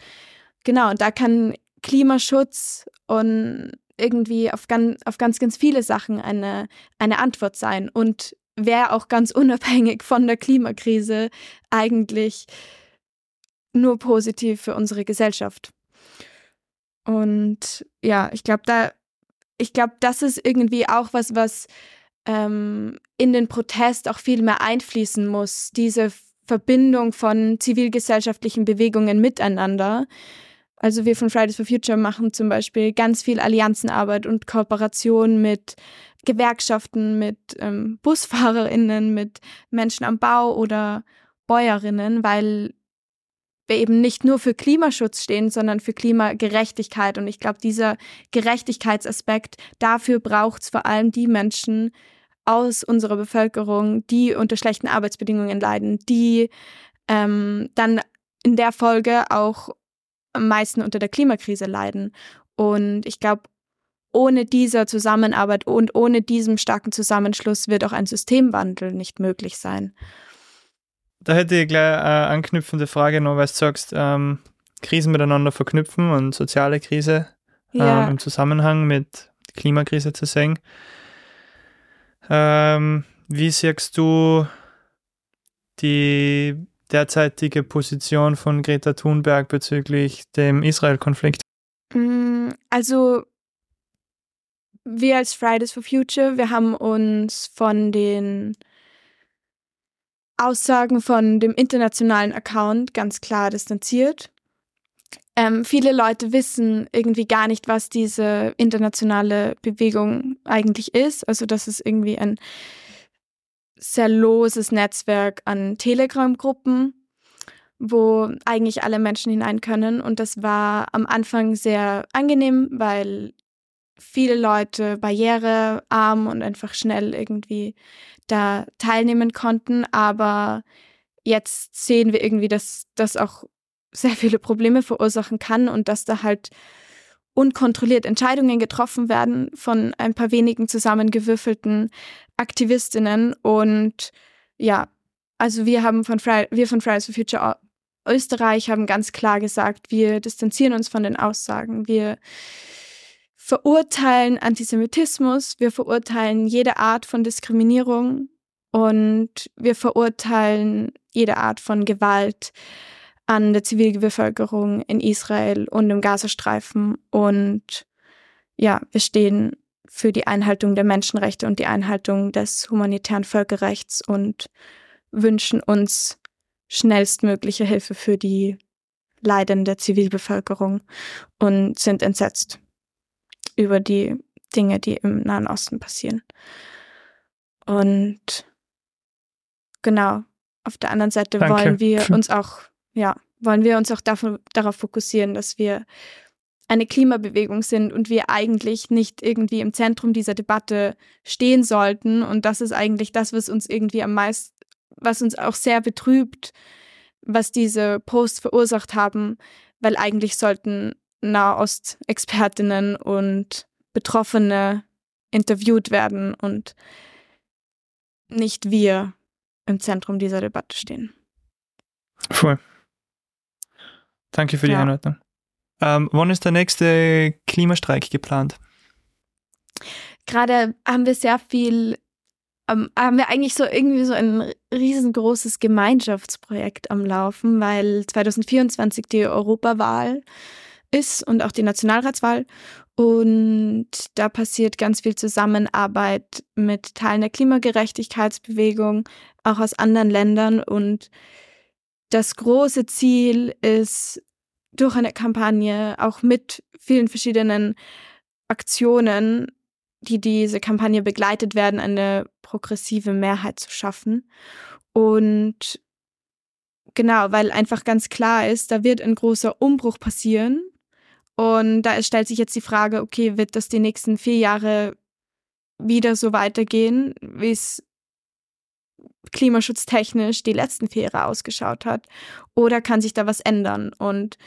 genau, da kann Klimaschutz und irgendwie auf ganz, auf ganz, ganz viele Sachen eine, eine Antwort sein und wäre auch ganz unabhängig von der Klimakrise eigentlich nur positiv für unsere Gesellschaft. Und ja, ich glaube, da, ich glaube, das ist irgendwie auch was, was ähm, in den Protest auch viel mehr einfließen muss, diese Verbindung von zivilgesellschaftlichen Bewegungen miteinander also wir von Fridays for Future machen zum Beispiel ganz viel Allianzenarbeit und Kooperation mit Gewerkschaften, mit ähm, Busfahrerinnen, mit Menschen am Bau oder Bäuerinnen, weil wir eben nicht nur für Klimaschutz stehen, sondern für Klimagerechtigkeit. Und ich glaube, dieser Gerechtigkeitsaspekt, dafür braucht es vor allem die Menschen aus unserer Bevölkerung, die unter schlechten Arbeitsbedingungen leiden, die ähm, dann in der Folge auch am meisten unter der Klimakrise leiden. Und ich glaube, ohne diese Zusammenarbeit und ohne diesen starken Zusammenschluss wird auch ein Systemwandel nicht möglich sein. Da hätte ich gleich eine anknüpfende Frage noch, weil du sagst, ähm, Krisen miteinander verknüpfen und soziale Krise ja. ähm, im Zusammenhang mit Klimakrise zu sehen. Ähm, wie siehst du die derzeitige Position von Greta Thunberg bezüglich dem Israel-Konflikt? Mm, also wir als Fridays for Future, wir haben uns von den Aussagen von dem internationalen Account ganz klar distanziert. Ähm, viele Leute wissen irgendwie gar nicht, was diese internationale Bewegung eigentlich ist. Also, dass es irgendwie ein sehr loses Netzwerk an Telegram-Gruppen, wo eigentlich alle Menschen hinein können. Und das war am Anfang sehr angenehm, weil viele Leute barrierearm und einfach schnell irgendwie da teilnehmen konnten. Aber jetzt sehen wir irgendwie, dass das auch sehr viele Probleme verursachen kann und dass da halt unkontrolliert Entscheidungen getroffen werden von ein paar wenigen zusammengewürfelten Aktivistinnen. Und ja, also wir haben von, Fri wir von Fridays for Future Österreich haben ganz klar gesagt, wir distanzieren uns von den Aussagen. Wir verurteilen Antisemitismus, wir verurteilen jede Art von Diskriminierung und wir verurteilen jede Art von Gewalt an der Zivilbevölkerung in Israel und im Gazastreifen. Und ja, wir stehen für die Einhaltung der Menschenrechte und die Einhaltung des humanitären Völkerrechts und wünschen uns schnellstmögliche Hilfe für die leidende Zivilbevölkerung und sind entsetzt über die Dinge, die im Nahen Osten passieren. Und genau, auf der anderen Seite Danke. wollen wir uns auch ja, wollen wir uns auch davon, darauf fokussieren, dass wir eine Klimabewegung sind und wir eigentlich nicht irgendwie im Zentrum dieser Debatte stehen sollten. Und das ist eigentlich das, was uns irgendwie am meisten, was uns auch sehr betrübt, was diese Posts verursacht haben, weil eigentlich sollten Nahost-Expertinnen und Betroffene interviewt werden und nicht wir im Zentrum dieser Debatte stehen. Voll. Danke für die ja. Einordnung. Ähm, wann ist der nächste Klimastreik geplant? Gerade haben wir sehr viel, ähm, haben wir eigentlich so irgendwie so ein riesengroßes Gemeinschaftsprojekt am Laufen, weil 2024 die Europawahl ist und auch die Nationalratswahl. Und da passiert ganz viel Zusammenarbeit mit Teilen der Klimagerechtigkeitsbewegung, auch aus anderen Ländern. Und das große Ziel ist durch eine Kampagne, auch mit vielen verschiedenen Aktionen, die diese Kampagne begleitet werden, eine progressive Mehrheit zu schaffen. Und genau, weil einfach ganz klar ist, da wird ein großer Umbruch passieren. Und da stellt sich jetzt die Frage, okay, wird das die nächsten vier Jahre wieder so weitergehen, wie es klimaschutztechnisch die letzten vier Jahre ausgeschaut hat? Oder kann sich da was ändern? Und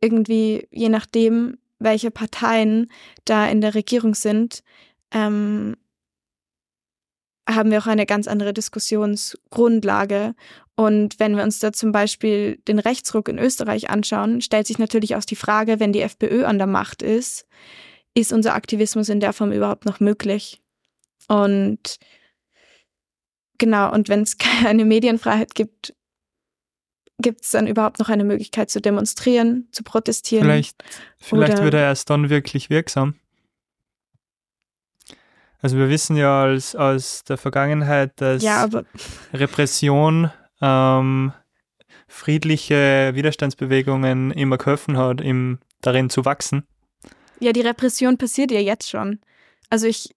irgendwie, je nachdem, welche Parteien da in der Regierung sind, ähm, haben wir auch eine ganz andere Diskussionsgrundlage. Und wenn wir uns da zum Beispiel den Rechtsruck in Österreich anschauen, stellt sich natürlich auch die Frage, wenn die FPÖ an der Macht ist, ist unser Aktivismus in der Form überhaupt noch möglich? Und genau, und wenn es keine Medienfreiheit gibt, gibt es dann überhaupt noch eine Möglichkeit zu demonstrieren, zu protestieren? Vielleicht, vielleicht wird er erst dann wirklich wirksam. Also wir wissen ja aus, aus der Vergangenheit, dass ja, Repression ähm, friedliche Widerstandsbewegungen immer geholfen hat, im, darin zu wachsen. Ja, die Repression passiert ja jetzt schon. Also ich,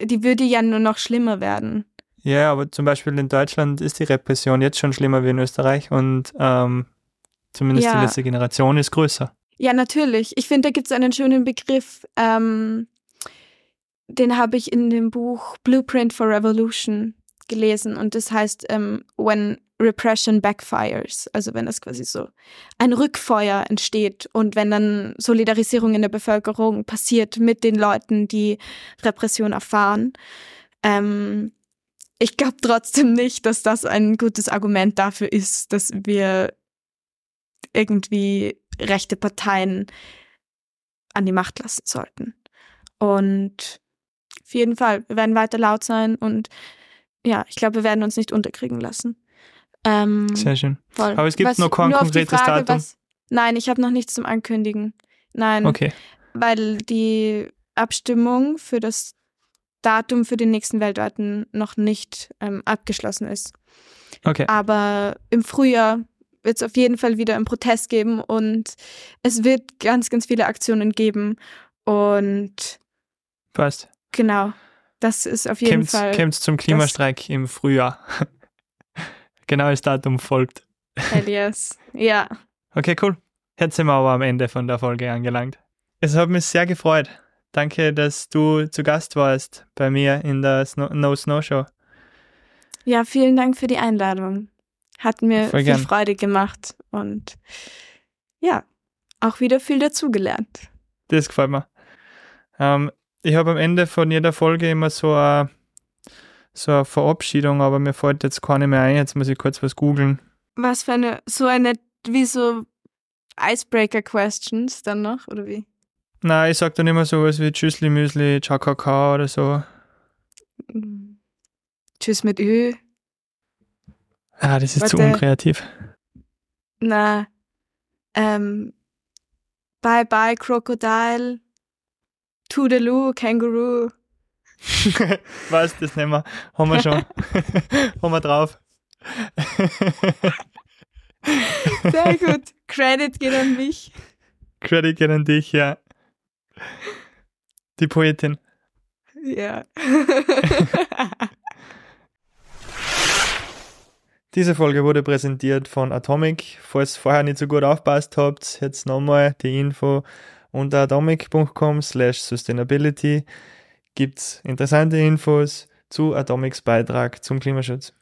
die würde ja nur noch schlimmer werden. Ja, aber zum Beispiel in Deutschland ist die Repression jetzt schon schlimmer wie in Österreich und ähm, zumindest Ja. die letzte Generation ist größer. Ja, natürlich. Ich finde, da gibt es einen schönen Begriff, ähm, den habe ich in dem Buch Blueprint for Revolution gelesen und das heißt ähm, When Repression Backfires, also wenn das quasi so ein Rückfeuer entsteht und wenn dann Solidarisierung in der Bevölkerung passiert mit den Leuten, die Repression erfahren. Ähm, ich glaube trotzdem nicht, dass das ein gutes Argument dafür ist, dass wir irgendwie rechte Parteien an die Macht lassen sollten. Und auf jeden Fall, wir werden weiter laut sein und ja, ich glaube, wir werden uns nicht unterkriegen lassen. Ähm, Sehr schön. voll. Aber es gibt Was- noch kein konkretes Frage, Datum. Was, nein, ich habe noch nichts zum Ankündigen. Nein, Okay. weil die Abstimmung für das Datum für den nächsten Weltweiten noch nicht ähm, abgeschlossen ist. Okay. Aber im Frühjahr wird es auf jeden Fall wieder einen Protest geben und es wird ganz, ganz viele Aktionen geben. Und Passt. genau, das ist auf jeden Kommt's, Fall kommt's zum Klimastreik im Frühjahr. Genaues Datum folgt. hell yes. Ja, Okay, cool. Jetzt sind wir aber am Ende von der Folge angelangt. Es hat mich sehr gefreut. Danke, dass du zu Gast warst bei mir in der Snow No Snow Show. ja, vielen Dank für die Einladung. Hat mir Voll viel gern. Freude gemacht und ja, auch wieder viel dazugelernt. Das gefällt mir. Ähm, ich habe am Ende von jeder Folge immer so eine, so eine Verabschiedung, aber mir fällt jetzt keine mehr ein. Jetzt muss ich kurz was googeln. Was für eine, so eine, wie so Icebreaker-Questions dann noch, oder wie? Nein, ich sag dann immer sowas wie Tschüssli, Müsli, Ciao, Kakao oder so. Mm. Tschüss mit Ö. Ah, das ist zu Warte. unkreativ. Na, ähm, Bye Bye Crocodile. Toodaloo Känguru. Was, das nehmen wir. Haben wir schon. Haben wir drauf. Sehr gut. Credit geht an mich. Credit geht an dich, ja. Die Poetin. Ja. Diese Folge wurde präsentiert von Atomic. Falls vorher nicht so gut aufpasst habt, jetzt nochmal die Info unter atomic.com slash sustainability gibt's interessante Infos zu Atomics Beitrag zum Klimaschutz.